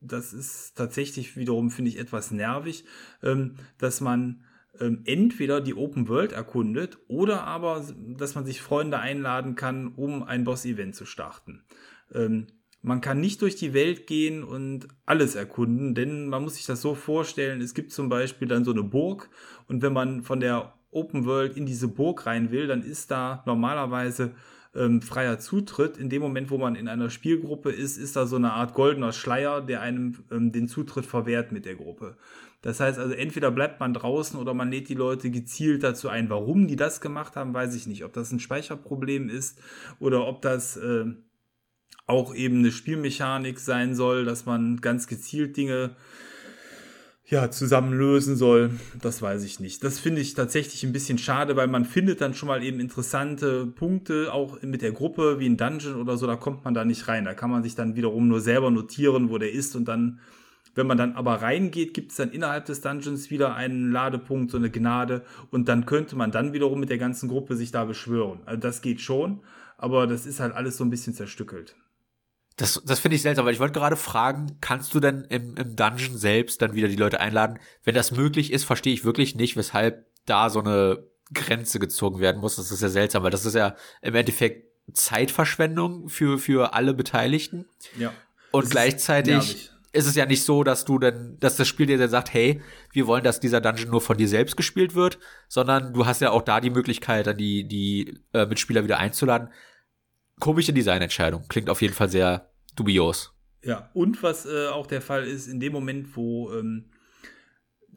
das ist tatsächlich wiederum, finde ich, etwas nervig, ähm, dass man ähm, entweder die Open World erkundet oder aber, dass man sich Freunde einladen kann, um ein Boss-Event zu starten. Ähm, man kann nicht durch die Welt gehen und alles erkunden, denn man muss sich das so vorstellen, es gibt zum Beispiel dann so eine Burg und wenn man von der Open World in diese Burg rein will, dann ist da normalerweise ähm, freier Zutritt. In dem Moment, wo man in einer Spielgruppe ist, ist da so eine Art goldener Schleier, der einem ähm, den Zutritt verwehrt mit der Gruppe. Das heißt also, entweder bleibt man draußen oder man lädt die Leute gezielt dazu ein. Warum die das gemacht haben, weiß ich nicht. Ob das ein Speicherproblem ist oder ob das äh, auch eben eine Spielmechanik sein soll, dass man ganz gezielt Dinge ja, zusammen lösen soll, das weiß ich nicht. Das finde ich tatsächlich ein bisschen schade, weil man findet dann schon mal eben interessante Punkte, auch mit der Gruppe, wie ein Dungeon oder so, da kommt man da nicht rein. Da kann man sich dann wiederum nur selber notieren, wo der ist und dann, wenn man dann aber reingeht, gibt es dann innerhalb des Dungeons wieder einen Ladepunkt, so eine Gnade und dann könnte man dann wiederum mit der ganzen Gruppe sich da beschwören. Also das geht schon, aber das ist halt alles so ein bisschen zerstückelt. Das, das finde ich seltsam, weil ich wollte gerade fragen, kannst du denn im, im Dungeon selbst dann wieder die Leute einladen? Wenn das möglich ist, verstehe ich wirklich nicht, weshalb da so eine Grenze gezogen werden muss. Das ist ja seltsam, weil das ist ja im Endeffekt Zeitverschwendung für, für alle Beteiligten. Ja. Und das gleichzeitig ist, ist, es ja nicht so, dass du denn, dass das Spiel dir dann sagt, hey, wir wollen, dass dieser Dungeon nur von dir selbst gespielt wird, sondern du hast ja auch da die Möglichkeit, dann die, die äh, Mitspieler wieder einzuladen komische Designentscheidung. Klingt auf jeden Fall sehr dubios. Ja, und was äh, auch der Fall ist, in dem Moment, wo ähm,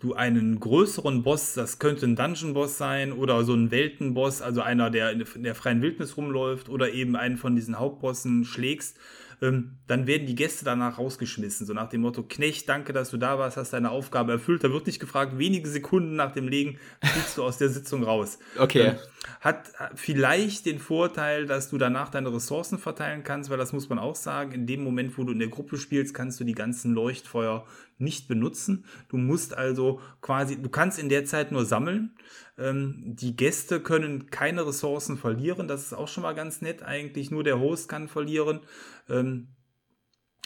du einen größeren Boss, das könnte ein Dungeon-Boss sein oder so ein Weltenboss, also einer, der in der freien Wildnis rumläuft oder eben einen von diesen Hauptbossen schlägst, ähm, dann werden die Gäste danach rausgeschmissen. So nach dem Motto, Knecht, danke, dass du da warst, hast deine Aufgabe erfüllt. Da wird nicht gefragt, wenige Sekunden nach dem Legen fliegst du aus der Sitzung raus. Okay. Ähm, hat vielleicht den Vorteil, dass du danach deine Ressourcen verteilen kannst, weil das muss man auch sagen. In dem Moment, wo du in der Gruppe spielst, kannst du die ganzen Leuchtfeuer nicht benutzen. Du musst also quasi, du kannst in der Zeit nur sammeln. Ähm, die Gäste können keine Ressourcen verlieren. Das ist auch schon mal ganz nett eigentlich. Nur der Host kann verlieren. Ähm,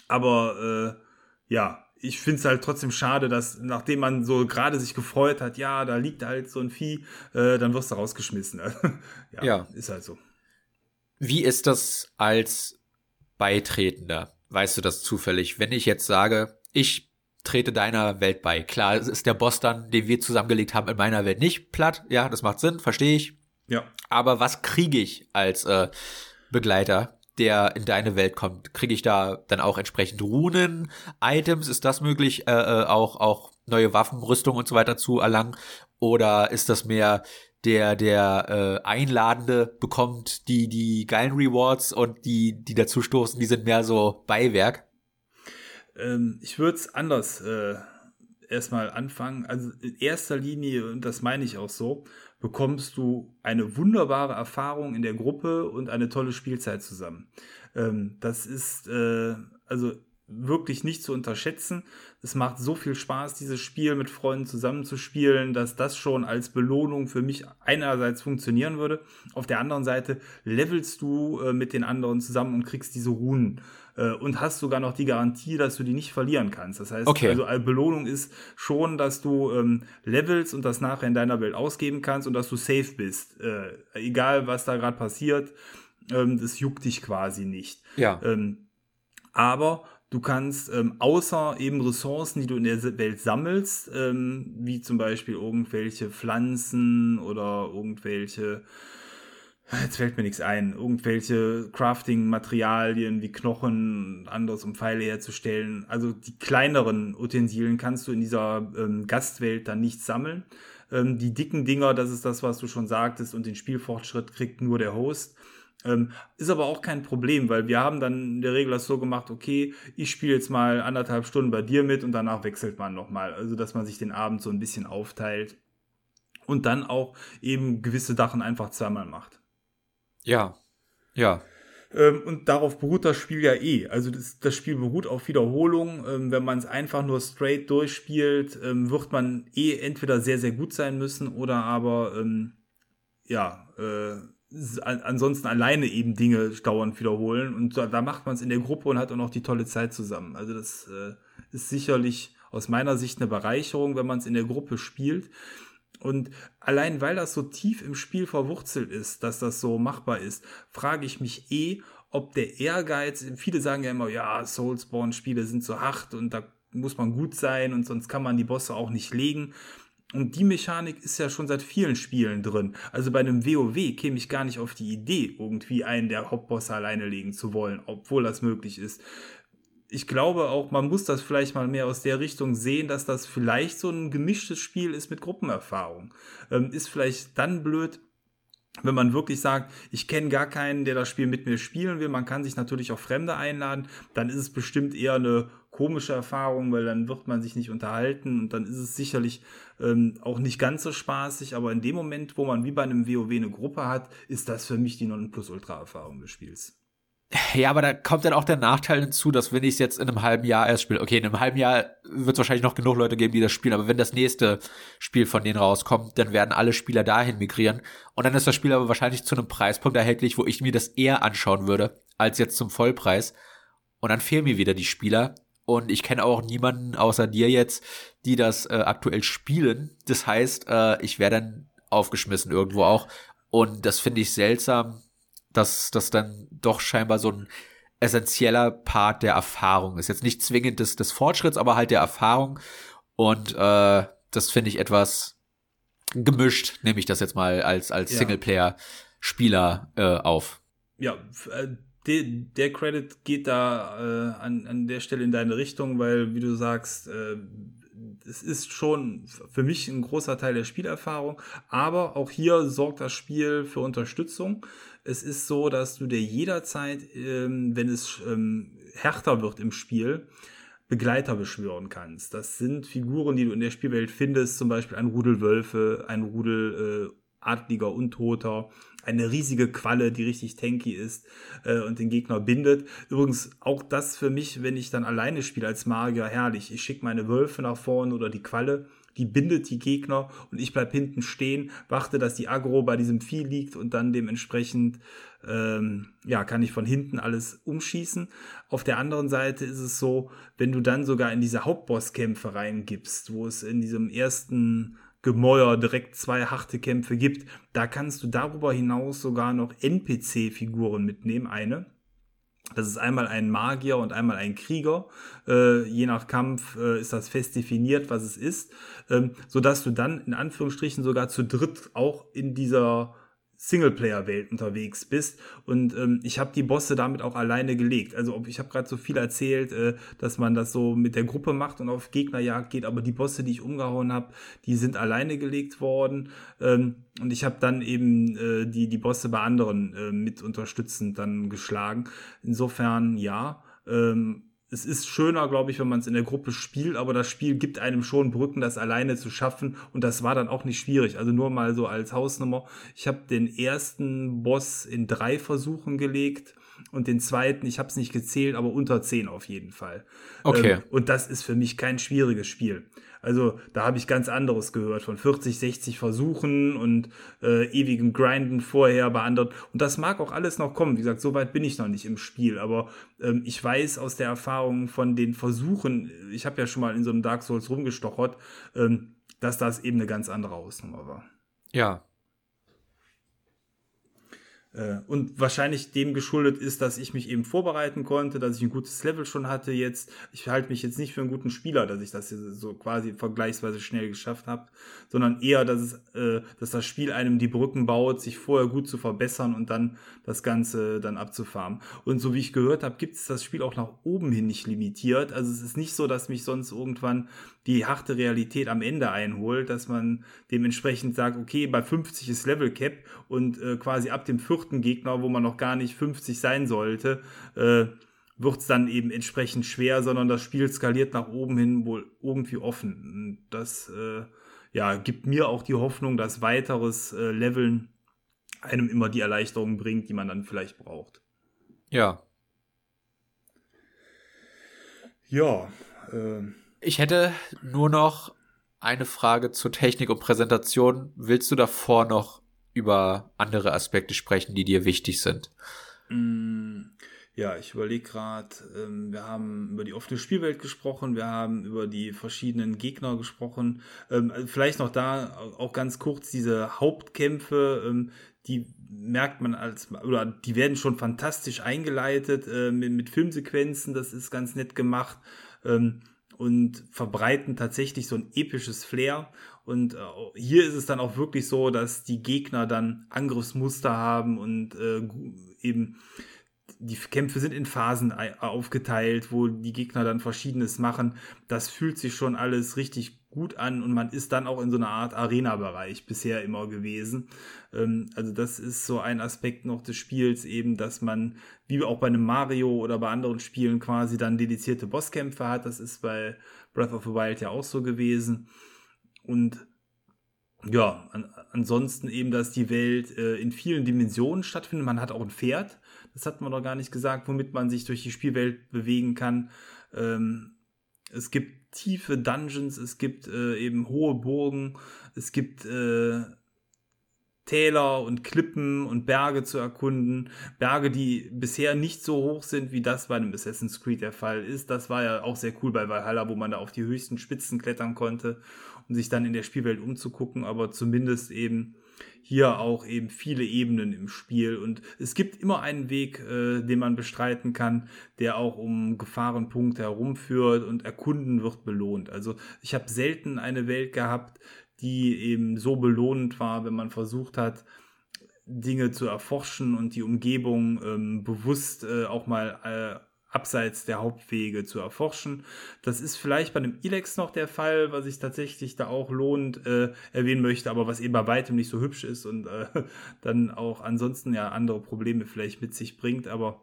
aber äh, ja, ich finde es halt trotzdem schade, dass nachdem man so gerade sich gefreut hat, ja, da liegt halt so ein Vieh, äh, dann wirst du rausgeschmissen. ja, ja, ist halt so. Wie ist das als Beitretender? Weißt du das zufällig? Wenn ich jetzt sage, ich trete deiner Welt bei. Klar, es ist der Boss dann, den wir zusammengelegt haben, in meiner Welt nicht platt. Ja, das macht Sinn, verstehe ich. Ja. Aber was kriege ich als äh, Begleiter, der in deine Welt kommt? Kriege ich da dann auch entsprechend Runen, Items? Ist das möglich, äh, äh, auch, auch neue Waffen, Rüstung und so weiter zu erlangen? Oder ist das mehr der, der äh, Einladende bekommt die, die geilen Rewards und die, die dazustoßen, die sind mehr so Beiwerk? Ähm, ich würde es anders äh, erstmal anfangen. Also in erster Linie, und das meine ich auch so, bekommst du eine wunderbare Erfahrung in der Gruppe und eine tolle Spielzeit zusammen. Ähm, das ist äh, also wirklich nicht zu unterschätzen. Es macht so viel Spaß, dieses Spiel mit Freunden zusammenzuspielen, dass das schon als Belohnung für mich einerseits funktionieren würde. Auf der anderen Seite levelst du äh, mit den anderen zusammen und kriegst diese Runen und hast sogar noch die Garantie, dass du die nicht verlieren kannst. Das heißt, okay. also eine Belohnung ist schon, dass du ähm, levelst und das nachher in deiner Welt ausgeben kannst und dass du safe bist. Äh, egal, was da gerade passiert, ähm, das juckt dich quasi nicht. Ja. Ähm, aber Du kannst ähm, außer eben Ressourcen, die du in der Welt sammelst, ähm, wie zum Beispiel irgendwelche Pflanzen oder irgendwelche Jetzt fällt mir nichts ein. Irgendwelche Crafting-Materialien wie Knochen, anderes, um Pfeile herzustellen. Also die kleineren Utensilien kannst du in dieser ähm, Gastwelt dann nicht sammeln. Ähm, die dicken Dinger, das ist das, was du schon sagtest, und den Spielfortschritt kriegt nur der Host. Ähm, ist aber auch kein Problem, weil wir haben dann in der Regel das so gemacht, okay, ich spiele jetzt mal anderthalb Stunden bei dir mit und danach wechselt man nochmal. Also, dass man sich den Abend so ein bisschen aufteilt und dann auch eben gewisse Sachen einfach zweimal macht. Ja, ja. Ähm, und darauf beruht das Spiel ja eh. Also das, das Spiel beruht auf Wiederholung. Ähm, wenn man es einfach nur straight durchspielt, ähm, wird man eh entweder sehr, sehr gut sein müssen oder aber ähm, ja, äh, ansonsten alleine eben Dinge dauernd wiederholen. Und da, da macht man es in der Gruppe und hat auch noch die tolle Zeit zusammen. Also das äh, ist sicherlich aus meiner Sicht eine Bereicherung, wenn man es in der Gruppe spielt. Und allein weil das so tief im Spiel verwurzelt ist, dass das so machbar ist, frage ich mich eh, ob der Ehrgeiz, viele sagen ja immer, ja, Soulspawn-Spiele sind so hart und da muss man gut sein und sonst kann man die Bosse auch nicht legen. Und die Mechanik ist ja schon seit vielen Spielen drin. Also bei einem WoW käme ich gar nicht auf die Idee, irgendwie einen der Hauptbosse alleine legen zu wollen, obwohl das möglich ist ich glaube auch, man muss das vielleicht mal mehr aus der Richtung sehen, dass das vielleicht so ein gemischtes Spiel ist mit Gruppenerfahrung. Ähm, ist vielleicht dann blöd, wenn man wirklich sagt, ich kenne gar keinen, der das Spiel mit mir spielen will, man kann sich natürlich auch Fremde einladen, dann ist es bestimmt eher eine komische Erfahrung, weil dann wird man sich nicht unterhalten und dann ist es sicherlich ähm, auch nicht ganz so spaßig, aber in dem Moment, wo man wie bei einem WoW eine Gruppe hat, ist das für mich die Nonplusultra-Erfahrung des Spiels. Ja, aber da kommt dann auch der Nachteil hinzu, dass wenn ich es jetzt in einem halben Jahr erst spiele, okay, in einem halben Jahr wird es wahrscheinlich noch genug Leute geben, die das spielen, aber wenn das nächste Spiel von denen rauskommt, dann werden alle Spieler dahin migrieren und dann ist das Spiel aber wahrscheinlich zu einem Preispunkt erhältlich, wo ich mir das eher anschauen würde, als jetzt zum Vollpreis. Und dann fehlen mir wieder die Spieler und ich kenne auch niemanden außer dir jetzt, die das äh, aktuell spielen. Das heißt, äh, ich wäre dann aufgeschmissen irgendwo auch. Und das finde ich seltsam, dass das dann doch scheinbar so ein essentieller Part der Erfahrung ist. Jetzt nicht zwingend des, des Fortschritts, aber halt der Erfahrung. Und äh, das finde ich etwas gemischt, nehme ich das jetzt mal als, als ja. Singleplayer-Spieler äh, auf. Ja, äh, der, der Credit geht da äh, an, an der Stelle in deine Richtung, weil, wie du sagst, äh, es ist schon für mich ein großer Teil der Spielerfahrung, aber auch hier sorgt das Spiel für Unterstützung. Es ist so, dass du dir jederzeit, ähm, wenn es ähm, härter wird im Spiel, Begleiter beschwören kannst. Das sind Figuren, die du in der Spielwelt findest, zum Beispiel ein Rudel Wölfe, ein Rudel äh, adliger Untoter, eine riesige Qualle, die richtig tanky ist äh, und den Gegner bindet. Übrigens auch das für mich, wenn ich dann alleine spiele als Magier, herrlich. Ich schicke meine Wölfe nach vorne oder die Qualle, die bindet die Gegner und ich bleib hinten stehen, warte, dass die Agro bei diesem Vieh liegt und dann dementsprechend ähm, ja, kann ich von hinten alles umschießen. Auf der anderen Seite ist es so, wenn du dann sogar in diese Hauptbosskämpfe reingibst, wo es in diesem ersten Gemäuer direkt zwei harte Kämpfe gibt. Da kannst du darüber hinaus sogar noch NPC-Figuren mitnehmen. Eine. Das ist einmal ein Magier und einmal ein Krieger. Äh, je nach Kampf äh, ist das fest definiert, was es ist. Ähm, sodass du dann in Anführungsstrichen sogar zu dritt auch in dieser Singleplayer-Welt unterwegs bist. Und ähm, ich habe die Bosse damit auch alleine gelegt. Also ich habe gerade so viel erzählt, äh, dass man das so mit der Gruppe macht und auf Gegnerjagd geht, aber die Bosse, die ich umgehauen habe, die sind alleine gelegt worden. Ähm, und ich habe dann eben äh, die, die Bosse bei anderen äh, mit unterstützend dann geschlagen. Insofern ja. Ähm, es ist schöner, glaube ich, wenn man es in der Gruppe spielt, aber das Spiel gibt einem schon Brücken, das alleine zu schaffen und das war dann auch nicht schwierig. Also nur mal so als Hausnummer. Ich habe den ersten Boss in drei Versuchen gelegt und den zweiten, ich habe es nicht gezählt, aber unter zehn auf jeden Fall. Okay. Ähm, und das ist für mich kein schwieriges Spiel. Also da habe ich ganz anderes gehört von 40, 60 Versuchen und äh, ewigem Grinden vorher bei anderen. Und das mag auch alles noch kommen. Wie gesagt, so weit bin ich noch nicht im Spiel. Aber ähm, ich weiß aus der Erfahrung von den Versuchen, ich habe ja schon mal in so einem Dark Souls rumgestochert, ähm, dass das eben eine ganz andere Hausnummer war. Ja, und wahrscheinlich dem geschuldet ist, dass ich mich eben vorbereiten konnte, dass ich ein gutes Level schon hatte jetzt. Ich halte mich jetzt nicht für einen guten Spieler, dass ich das so quasi vergleichsweise schnell geschafft habe, sondern eher, dass, es, äh, dass das Spiel einem die Brücken baut, sich vorher gut zu verbessern und dann das Ganze dann abzufarmen. Und so wie ich gehört habe, gibt es das Spiel auch nach oben hin nicht limitiert. Also es ist nicht so, dass mich sonst irgendwann die harte Realität am Ende einholt, dass man dementsprechend sagt, okay, bei 50 ist Level Cap und äh, quasi ab dem vierten Gegner, wo man noch gar nicht 50 sein sollte, äh, wird es dann eben entsprechend schwer, sondern das Spiel skaliert nach oben hin wohl irgendwie offen. Und das äh, ja, gibt mir auch die Hoffnung, dass weiteres äh, Leveln einem immer die Erleichterung bringt, die man dann vielleicht braucht. Ja. Ja. Äh, ich hätte nur noch eine Frage zur Technik und Präsentation. Willst du davor noch über andere Aspekte sprechen, die dir wichtig sind? Mm, ja, ich überlege gerade, ähm, wir haben über die offene Spielwelt gesprochen, wir haben über die verschiedenen Gegner gesprochen. Ähm, vielleicht noch da auch ganz kurz diese Hauptkämpfe, ähm, die merkt man als, oder die werden schon fantastisch eingeleitet äh, mit, Filmsequenzen, das ist ganz nett gemacht. Und verbreiten tatsächlich so ein episches Flair. Und äh, hier ist es dann auch wirklich so, dass die Gegner dann Angriffsmuster haben und äh, eben die Kämpfe sind in Phasen aufgeteilt, wo die Gegner dann Verschiedenes machen. Das fühlt sich schon alles richtig gut an und man ist dann auch in so einer Art Arena-Bereich bisher immer gewesen. Ähm, also das ist so ein Aspekt noch des Spiels eben, dass man wie auch bei einem Mario oder bei anderen Spielen quasi dann dedizierte Bosskämpfe hat. Das ist bei Breath of the Wild ja auch so gewesen. Und ja, an, ansonsten eben, dass die Welt äh, in vielen Dimensionen stattfindet. Man hat auch ein Pferd, das hat man doch gar nicht gesagt, womit man sich durch die Spielwelt bewegen kann. Ähm, es gibt tiefe Dungeons, es gibt äh, eben hohe Burgen, es gibt äh, Täler und Klippen und Berge zu erkunden. Berge, die bisher nicht so hoch sind, wie das bei einem Assassin's Creed der Fall ist. Das war ja auch sehr cool bei Valhalla, wo man da auf die höchsten Spitzen klettern konnte um sich dann in der Spielwelt umzugucken, aber zumindest eben hier auch eben viele Ebenen im Spiel. Und es gibt immer einen Weg, äh, den man bestreiten kann, der auch um Gefahrenpunkte herumführt und Erkunden wird belohnt. Also ich habe selten eine Welt gehabt, die eben so belohnend war, wenn man versucht hat, Dinge zu erforschen und die Umgebung ähm, bewusst äh, auch mal äh, abseits der Hauptwege zu erforschen. Das ist vielleicht bei einem Ilex noch der Fall, was ich tatsächlich da auch lohnend äh, erwähnen möchte, aber was eben bei weitem nicht so hübsch ist und äh, dann auch ansonsten ja andere Probleme vielleicht mit sich bringt. Aber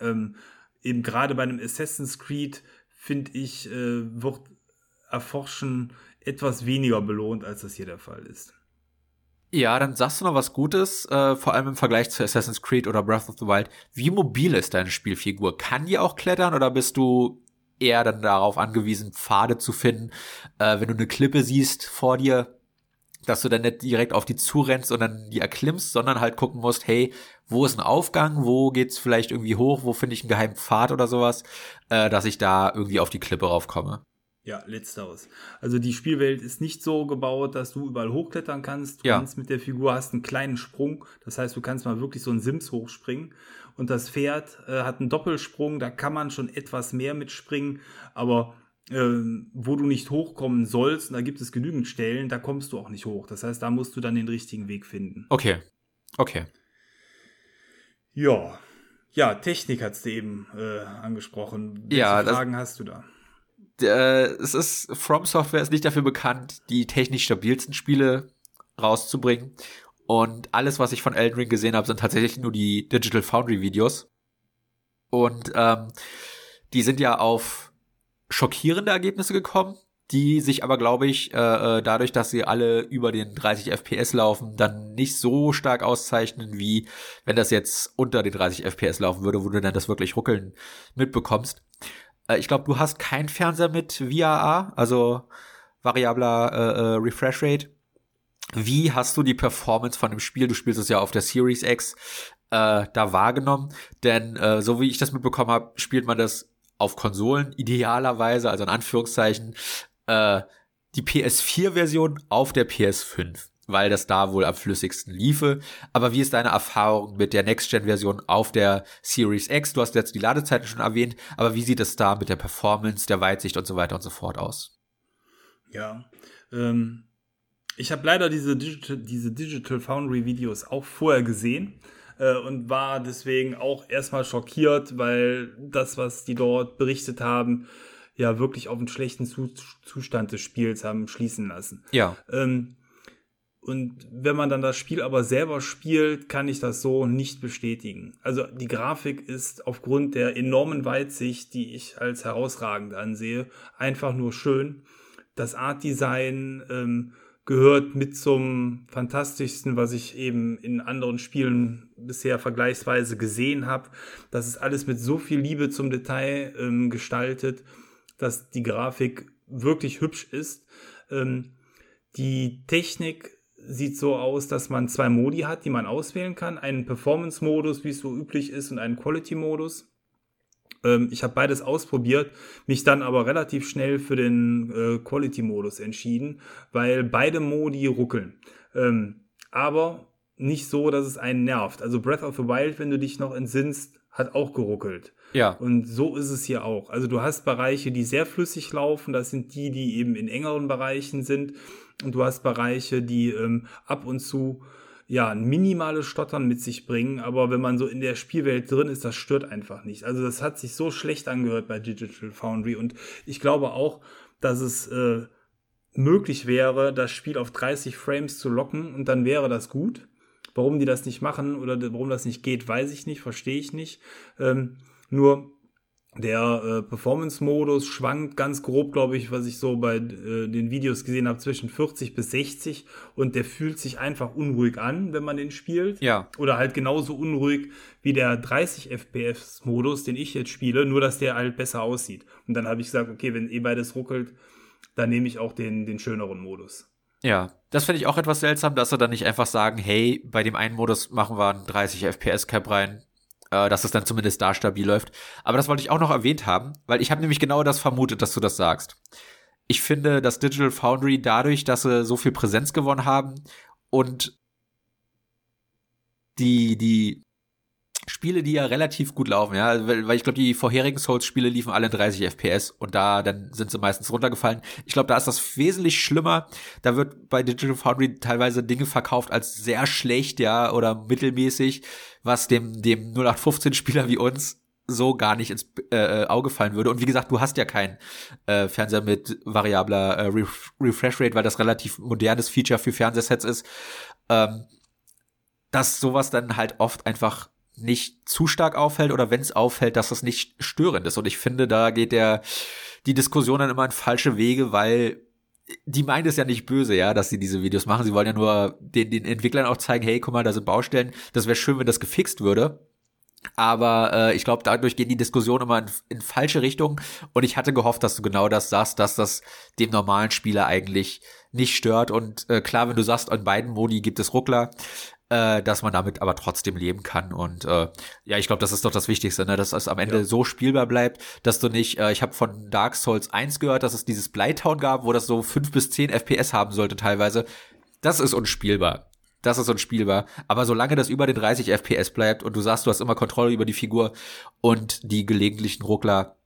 ähm, eben gerade bei einem Assassin's Creed finde ich, äh, wird Erforschen etwas weniger belohnt, als das hier der Fall ist. Ja, dann sagst du noch was Gutes, äh, vor allem im Vergleich zu Assassin's Creed oder Breath of the Wild. Wie mobil ist deine Spielfigur? Kann die auch klettern oder bist du eher dann darauf angewiesen, Pfade zu finden, äh, wenn du eine Klippe siehst vor dir, dass du dann nicht direkt auf die zurennst und dann die erklimmst, sondern halt gucken musst, hey, wo ist ein Aufgang, wo geht's vielleicht irgendwie hoch, wo finde ich einen geheimen Pfad oder sowas, äh, dass ich da irgendwie auf die Klippe raufkomme. Ja, letzteres. Also die Spielwelt ist nicht so gebaut, dass du überall hochklettern kannst. Du ja. kannst mit der Figur hast einen kleinen Sprung. Das heißt, du kannst mal wirklich so einen Sims hochspringen. Und das Pferd äh, hat einen Doppelsprung. Da kann man schon etwas mehr mitspringen. Aber äh, wo du nicht hochkommen sollst, und da gibt es genügend Stellen, da kommst du auch nicht hoch. Das heißt, da musst du dann den richtigen Weg finden. Okay. Okay. Ja. Ja, Technik hat's dir eben äh, angesprochen. Welche ja, Fragen hast du da? Äh, es ist, From Software ist nicht dafür bekannt, die technisch stabilsten Spiele rauszubringen. Und alles, was ich von Elden Ring gesehen habe, sind tatsächlich nur die Digital Foundry Videos. Und ähm, die sind ja auf schockierende Ergebnisse gekommen, die sich aber, glaube ich, äh, äh dadurch, dass sie alle über den 30 FPS laufen, dann nicht so stark auszeichnen, wie wenn das jetzt unter den 30 FPS laufen würde, wo du dann das wirklich ruckeln mitbekommst. Äh, ich glaube, du hast keinen Fernseher mit VRA, also variabler äh, äh, Refresh Rate. Wie hast du die Performance von dem Spiel, du spielst es ja auf der Series X, äh, da wahrgenommen? Denn äh, so wie ich das mitbekommen habe, spielt man das auf Konsolen idealerweise, also in Anführungszeichen, äh, die PS4-Version auf der PS5 weil das da wohl am flüssigsten liefe. Aber wie ist deine Erfahrung mit der Next-Gen-Version auf der Series X? Du hast jetzt die Ladezeiten schon erwähnt, aber wie sieht es da mit der Performance, der Weitsicht und so weiter und so fort aus? Ja, ähm, ich habe leider diese Digital, diese Digital Foundry Videos auch vorher gesehen äh, und war deswegen auch erstmal schockiert, weil das, was die dort berichtet haben, ja wirklich auf einen schlechten Zustand des Spiels haben schließen lassen. Ja. Ähm, und wenn man dann das Spiel aber selber spielt, kann ich das so nicht bestätigen. Also die Grafik ist aufgrund der enormen Weitsicht, die ich als herausragend ansehe, einfach nur schön. Das Art Design ähm, gehört mit zum fantastischsten, was ich eben in anderen Spielen bisher vergleichsweise gesehen habe. Das ist alles mit so viel Liebe zum Detail ähm, gestaltet, dass die Grafik wirklich hübsch ist. Ähm, die Technik sieht so aus, dass man zwei Modi hat, die man auswählen kann. Einen Performance-Modus, wie es so üblich ist, und einen Quality-Modus. Ähm, ich habe beides ausprobiert, mich dann aber relativ schnell für den äh, Quality-Modus entschieden, weil beide Modi ruckeln. Ähm, aber nicht so, dass es einen nervt. Also Breath of the Wild, wenn du dich noch entsinnst, hat auch geruckelt. Ja. Und so ist es hier auch. Also du hast Bereiche, die sehr flüssig laufen. Das sind die, die eben in engeren Bereichen sind. Und du hast Bereiche, die ähm, ab und zu ja, ein minimales Stottern mit sich bringen, aber wenn man so in der Spielwelt drin ist, das stört einfach nicht. Also das hat sich so schlecht angehört bei Digital Foundry und ich glaube auch, dass es äh, möglich wäre, das Spiel auf 30 Frames zu locken und dann wäre das gut. Warum die das nicht machen oder warum das nicht geht, weiß ich nicht, verstehe ich nicht. Ähm, nur der äh, Performance-Modus schwankt ganz grob, glaube ich, was ich so bei äh, den Videos gesehen habe, zwischen 40 bis 60 und der fühlt sich einfach unruhig an, wenn man den spielt. Ja. Oder halt genauso unruhig wie der 30 FPS-Modus, den ich jetzt spiele, nur dass der halt besser aussieht. Und dann habe ich gesagt, okay, wenn eh beides ruckelt, dann nehme ich auch den, den schöneren Modus. Ja, das finde ich auch etwas seltsam, dass sie dann nicht einfach sagen, hey, bei dem einen Modus machen wir einen 30 FPS Cap rein, äh, dass es dann zumindest da stabil läuft. Aber das wollte ich auch noch erwähnt haben, weil ich habe nämlich genau das vermutet, dass du das sagst. Ich finde, dass Digital Foundry dadurch, dass sie so viel Präsenz gewonnen haben und die, die Spiele, die ja relativ gut laufen, ja, weil, weil ich glaube, die vorherigen Souls-Spiele liefen alle in 30 FPS und da dann sind sie meistens runtergefallen. Ich glaube, da ist das wesentlich schlimmer. Da wird bei Digital Foundry teilweise Dinge verkauft als sehr schlecht, ja, oder mittelmäßig, was dem dem 0815-Spieler wie uns so gar nicht ins äh, Auge fallen würde. Und wie gesagt, du hast ja keinen äh, Fernseher mit variabler äh, Ref Refresh Rate, weil das relativ modernes Feature für Fernsehsets ist. Ähm, dass sowas dann halt oft einfach nicht zu stark auffällt oder wenn es auffällt, dass das nicht störend ist. Und ich finde, da geht der die Diskussion dann immer in falsche Wege, weil die meint es ja nicht böse, ja, dass sie diese Videos machen. Sie wollen ja nur den, den Entwicklern auch zeigen, hey, guck mal, da sind Baustellen. Das wäre schön, wenn das gefixt würde. Aber äh, ich glaube, dadurch gehen die Diskussionen immer in, in falsche Richtung. Und ich hatte gehofft, dass du genau das sagst, dass das dem normalen Spieler eigentlich nicht stört. Und äh, klar, wenn du sagst, an beiden Modi gibt es Ruckler, äh, dass man damit aber trotzdem leben kann. Und äh, ja, ich glaube, das ist doch das Wichtigste, ne? dass es am Ende ja. so spielbar bleibt, dass du nicht, äh, ich habe von Dark Souls 1 gehört, dass es dieses Blytown gab, wo das so fünf bis zehn FPS haben sollte teilweise. Das ist unspielbar. Das ist unspielbar. Aber solange das über den 30 FPS bleibt und du sagst, du hast immer Kontrolle über die Figur und die gelegentlichen Ruckler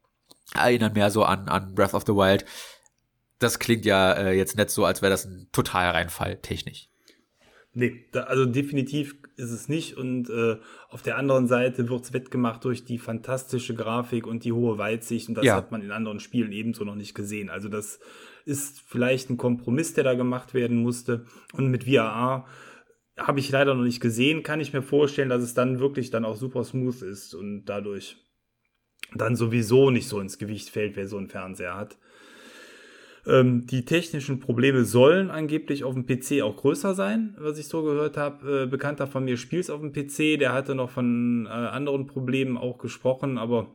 erinnern mehr so an, an Breath of the Wild, das klingt ja äh, jetzt nicht so, als wäre das ein totaler Reinfall technisch. Nee, da, also definitiv ist es nicht. Und äh, auf der anderen Seite wird's wettgemacht durch die fantastische Grafik und die hohe Weitsicht. Und das ja. hat man in anderen Spielen ebenso noch nicht gesehen. Also das ist vielleicht ein Kompromiss, der da gemacht werden musste. Und mit VRA habe ich leider noch nicht gesehen, kann ich mir vorstellen, dass es dann wirklich dann auch super smooth ist und dadurch dann sowieso nicht so ins Gewicht fällt, wer so einen Fernseher hat. Ähm, die technischen Probleme sollen angeblich auf dem PC auch größer sein, was ich so gehört habe. Äh, Bekannter von mir spielt auf dem PC, der hatte noch von äh, anderen Problemen auch gesprochen, aber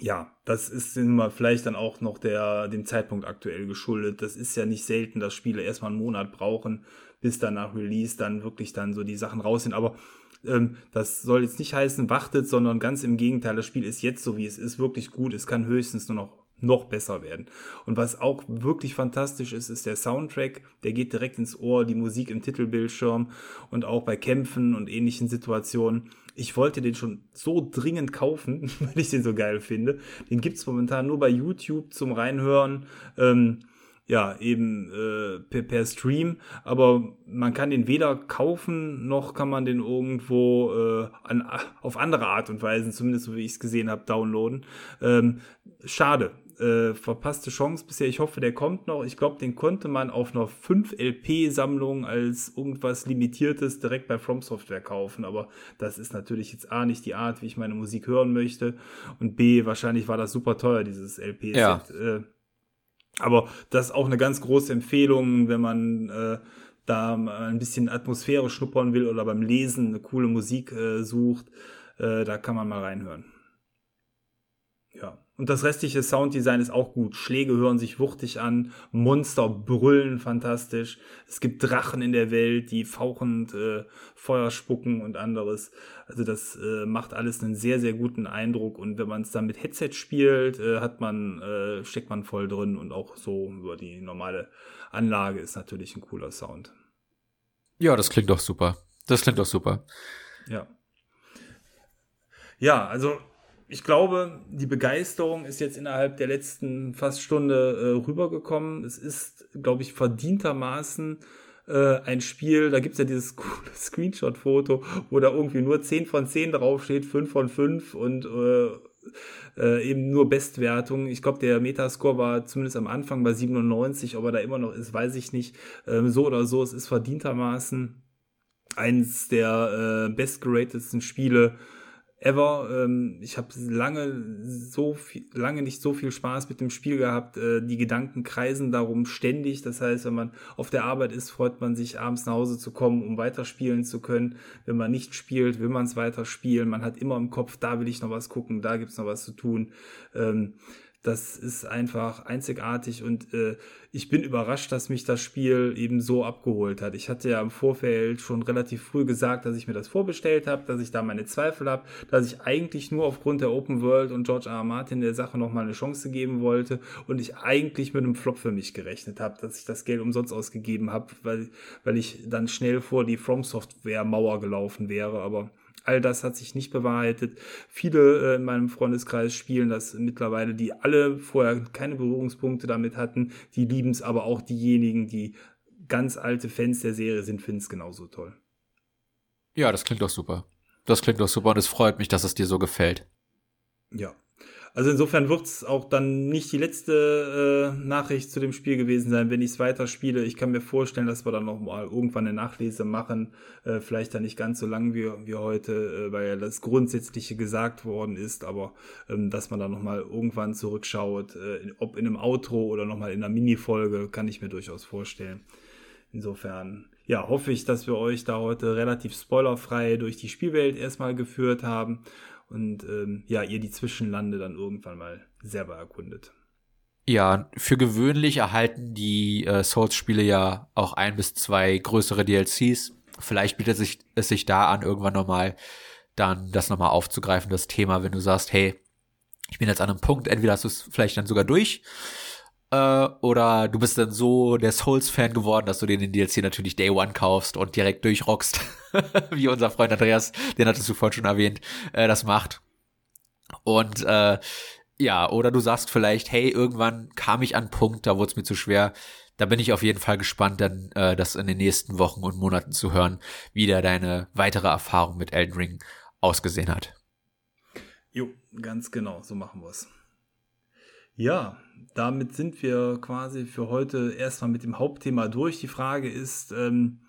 ja, das ist immer vielleicht dann auch noch der, dem Zeitpunkt aktuell geschuldet. Das ist ja nicht selten, dass Spiele erstmal einen Monat brauchen, bis dann nach Release dann wirklich dann so die Sachen raus sind. Aber ähm, das soll jetzt nicht heißen, wartet, sondern ganz im Gegenteil, das Spiel ist jetzt so, wie es ist, wirklich gut. Es kann höchstens nur noch noch besser werden. Und was auch wirklich fantastisch ist, ist der Soundtrack. Der geht direkt ins Ohr, die Musik im Titelbildschirm und auch bei Kämpfen und ähnlichen Situationen. Ich wollte den schon so dringend kaufen, weil ich den so geil finde. Den gibt's momentan nur bei YouTube zum Reinhören. Ähm, ja, eben äh, per, per, Stream, aber man kann den weder kaufen, noch kann man den irgendwo äh, an, auf andere Art und Weise, zumindest so wie ich es gesehen habe, downloaden. Ähm, schade, äh, verpasste Chance bisher. Ich hoffe, der kommt noch. Ich glaube, den konnte man auf einer 5 LP-Sammlung als irgendwas Limitiertes direkt bei From Software kaufen. Aber das ist natürlich jetzt A, nicht die Art, wie ich meine Musik hören möchte. Und B, wahrscheinlich war das super teuer, dieses LP-Set. Ja. Äh, aber das ist auch eine ganz große Empfehlung, wenn man äh, da ein bisschen Atmosphäre schnuppern will oder beim Lesen eine coole Musik äh, sucht. Äh, da kann man mal reinhören. Ja. Und das restliche Sounddesign ist auch gut. Schläge hören sich wuchtig an, Monster brüllen fantastisch. Es gibt Drachen in der Welt, die fauchend äh, Feuer spucken und anderes. Also das äh, macht alles einen sehr, sehr guten Eindruck. Und wenn man es dann mit Headset spielt, äh, hat man, äh, steckt man voll drin und auch so über die normale Anlage ist natürlich ein cooler Sound. Ja, das klingt doch super. Das klingt doch super. Ja. Ja, also ich glaube, die Begeisterung ist jetzt innerhalb der letzten fast Stunde äh, rübergekommen. Es ist, glaube ich, verdientermaßen äh, ein Spiel, da gibt's ja dieses coole Screenshot-Foto, wo da irgendwie nur 10 von 10 draufsteht, 5 von 5 und äh, äh, eben nur Bestwertung. Ich glaube, der Metascore war zumindest am Anfang bei 97, ob er da immer noch ist, weiß ich nicht. Ähm, so oder so, es ist verdientermaßen eins der äh, bestgeratedsten Spiele ever. Ähm, ich habe lange so viel, lange nicht so viel Spaß mit dem Spiel gehabt. Äh, die Gedanken kreisen darum ständig. Das heißt, wenn man auf der Arbeit ist, freut man sich abends nach Hause zu kommen, um weiterspielen zu können. Wenn man nicht spielt, will man es weiterspielen. Man hat immer im Kopf, da will ich noch was gucken, da gibt's noch was zu tun. Ähm, das ist einfach einzigartig und äh, ich bin überrascht, dass mich das Spiel eben so abgeholt hat. Ich hatte ja im Vorfeld schon relativ früh gesagt, dass ich mir das vorbestellt habe, dass ich da meine Zweifel habe, dass ich eigentlich nur aufgrund der Open World und George R. R. Martin der Sache nochmal eine Chance geben wollte und ich eigentlich mit einem Flop für mich gerechnet habe, dass ich das Geld umsonst ausgegeben habe, weil, weil ich dann schnell vor die From Software Mauer gelaufen wäre, aber All das hat sich nicht bewahrheitet. Viele äh, in meinem Freundeskreis spielen das mittlerweile, die alle vorher keine Berührungspunkte damit hatten. Die lieben es, aber auch diejenigen, die ganz alte Fans der Serie sind, finden es genauso toll. Ja, das klingt doch super. Das klingt doch super und es freut mich, dass es dir so gefällt. Ja. Also insofern wird es auch dann nicht die letzte äh, Nachricht zu dem Spiel gewesen sein, wenn ich es weiterspiele. Ich kann mir vorstellen, dass wir dann noch mal irgendwann eine Nachlese machen. Äh, vielleicht dann nicht ganz so lang wie, wie heute, äh, weil ja das Grundsätzliche gesagt worden ist, aber ähm, dass man dann noch mal irgendwann zurückschaut, äh, ob in einem Outro oder noch mal in einer Mini-Folge, kann ich mir durchaus vorstellen. Insofern ja, hoffe ich, dass wir euch da heute relativ spoilerfrei durch die Spielwelt erstmal geführt haben und ähm, ja, ihr die Zwischenlande dann irgendwann mal selber erkundet. Ja, für gewöhnlich erhalten die äh, Souls-Spiele ja auch ein bis zwei größere DLCs. Vielleicht bietet sich, es sich da an, irgendwann nochmal dann das nochmal aufzugreifen, das Thema, wenn du sagst, hey, ich bin jetzt an einem Punkt, entweder hast du es vielleicht dann sogar durch äh, oder du bist dann so der Souls-Fan geworden, dass du den DLC natürlich Day One kaufst und direkt durchrockst, wie unser Freund Andreas, den hattest du vorhin schon erwähnt, äh, das macht. Und äh, ja, oder du sagst vielleicht, hey, irgendwann kam ich an Punkt, da wurde es mir zu schwer. Da bin ich auf jeden Fall gespannt, dann äh, das in den nächsten Wochen und Monaten zu hören, wie da deine weitere Erfahrung mit Elden Ring ausgesehen hat. Jo, ganz genau, so machen wir es. Ja, damit sind wir quasi für heute erstmal mit dem Hauptthema durch. Die Frage ist, ähm,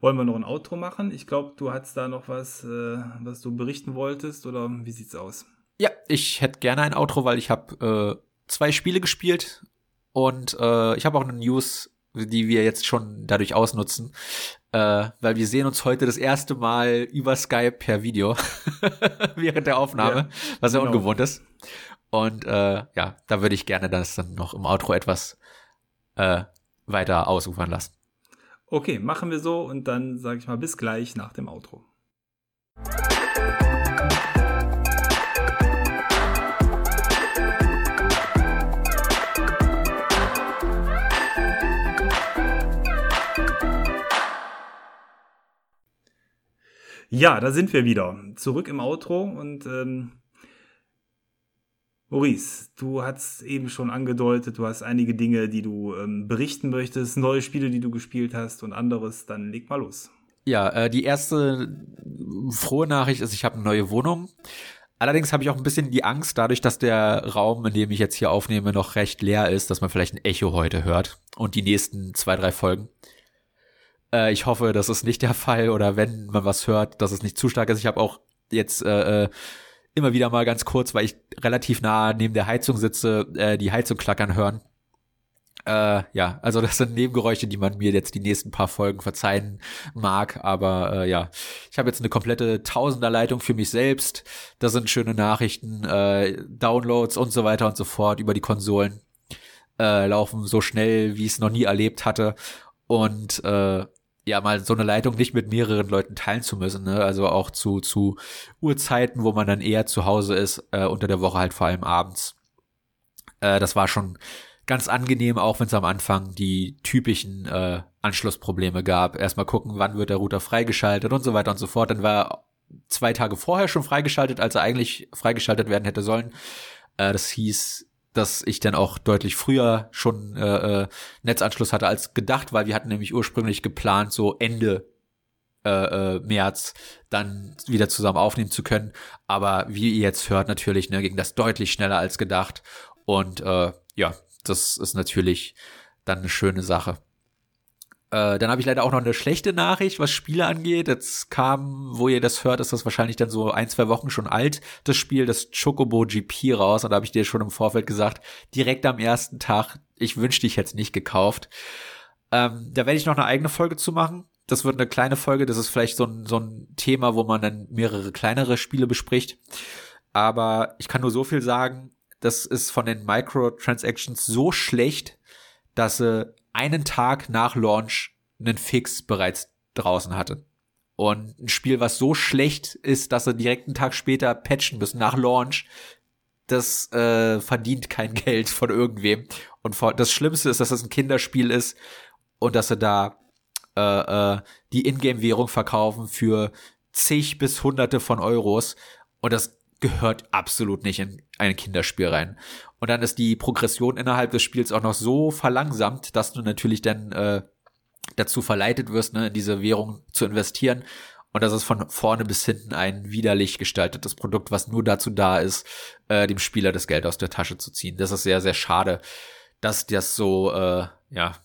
wollen wir noch ein Outro machen? Ich glaube, du hast da noch was, äh, was du berichten wolltest oder wie sieht's aus? Ja, ich hätte gerne ein Outro, weil ich habe äh, zwei Spiele gespielt und äh, ich habe auch eine News, die wir jetzt schon dadurch ausnutzen, äh, weil wir sehen uns heute das erste Mal über Skype per Video während der Aufnahme, ja, was ja genau. ungewohnt ist. Und äh, ja, da würde ich gerne das dann noch im Outro etwas äh, weiter ausufern lassen. Okay, machen wir so und dann sage ich mal bis gleich nach dem Outro. Ja, da sind wir wieder. Zurück im Outro und ähm, Maurice, du hast eben schon angedeutet, du hast einige Dinge, die du ähm, berichten möchtest, neue Spiele, die du gespielt hast und anderes, dann leg mal los. Ja, äh, die erste frohe Nachricht ist, ich habe eine neue Wohnung. Allerdings habe ich auch ein bisschen die Angst, dadurch, dass der Raum, in dem ich jetzt hier aufnehme, noch recht leer ist, dass man vielleicht ein Echo heute hört und die nächsten zwei, drei Folgen. Äh, ich hoffe, das ist nicht der Fall oder wenn man was hört, dass es nicht zu stark ist. Ich habe auch jetzt äh, äh immer wieder mal ganz kurz, weil ich relativ nah neben der Heizung sitze, äh, die Heizung klackern hören. Äh, ja, also das sind Nebengeräusche, die man mir jetzt die nächsten paar Folgen verzeihen mag. Aber äh, ja, ich habe jetzt eine komplette Tausenderleitung für mich selbst. Das sind schöne Nachrichten, äh, Downloads und so weiter und so fort über die Konsolen. Äh, laufen so schnell, wie ich es noch nie erlebt hatte. Und äh, ja mal so eine Leitung nicht mit mehreren Leuten teilen zu müssen, ne? Also auch zu zu Uhrzeiten, wo man dann eher zu Hause ist, äh, unter der Woche halt vor allem abends. Äh, das war schon ganz angenehm, auch wenn es am Anfang die typischen äh, Anschlussprobleme gab. Erstmal gucken, wann wird der Router freigeschaltet und so weiter und so fort. Dann war zwei Tage vorher schon freigeschaltet, als er eigentlich freigeschaltet werden hätte sollen. Äh, das hieß dass ich dann auch deutlich früher schon äh, äh, Netzanschluss hatte als gedacht, weil wir hatten nämlich ursprünglich geplant, so Ende äh, äh, März dann wieder zusammen aufnehmen zu können. Aber wie ihr jetzt hört, natürlich, ne, ging das deutlich schneller als gedacht. Und äh, ja, das ist natürlich dann eine schöne Sache. Äh, dann habe ich leider auch noch eine schlechte Nachricht, was Spiele angeht. Jetzt kam, wo ihr das hört, ist das wahrscheinlich dann so ein, zwei Wochen schon alt, das Spiel, das Chocobo GP raus. Und da habe ich dir schon im Vorfeld gesagt, direkt am ersten Tag, ich wünschte, ich hätte nicht gekauft. Ähm, da werde ich noch eine eigene Folge zu machen. Das wird eine kleine Folge, das ist vielleicht so ein, so ein Thema, wo man dann mehrere kleinere Spiele bespricht. Aber ich kann nur so viel sagen, das ist von den Microtransactions so schlecht, dass sie einen Tag nach Launch einen Fix bereits draußen hatte. Und ein Spiel, was so schlecht ist, dass sie direkt einen Tag später patchen müssen nach Launch, das äh, verdient kein Geld von irgendwem. Und das Schlimmste ist, dass das ein Kinderspiel ist und dass sie da äh, äh, die Ingame-Währung verkaufen für zig bis hunderte von Euros. Und das gehört absolut nicht in ein Kinderspiel rein. Und dann ist die Progression innerhalb des Spiels auch noch so verlangsamt, dass du natürlich dann äh, dazu verleitet wirst, ne, in diese Währung zu investieren. Und das ist von vorne bis hinten ein widerlich gestaltetes Produkt, was nur dazu da ist, äh, dem Spieler das Geld aus der Tasche zu ziehen. Das ist sehr, sehr schade, dass das so, äh, ja,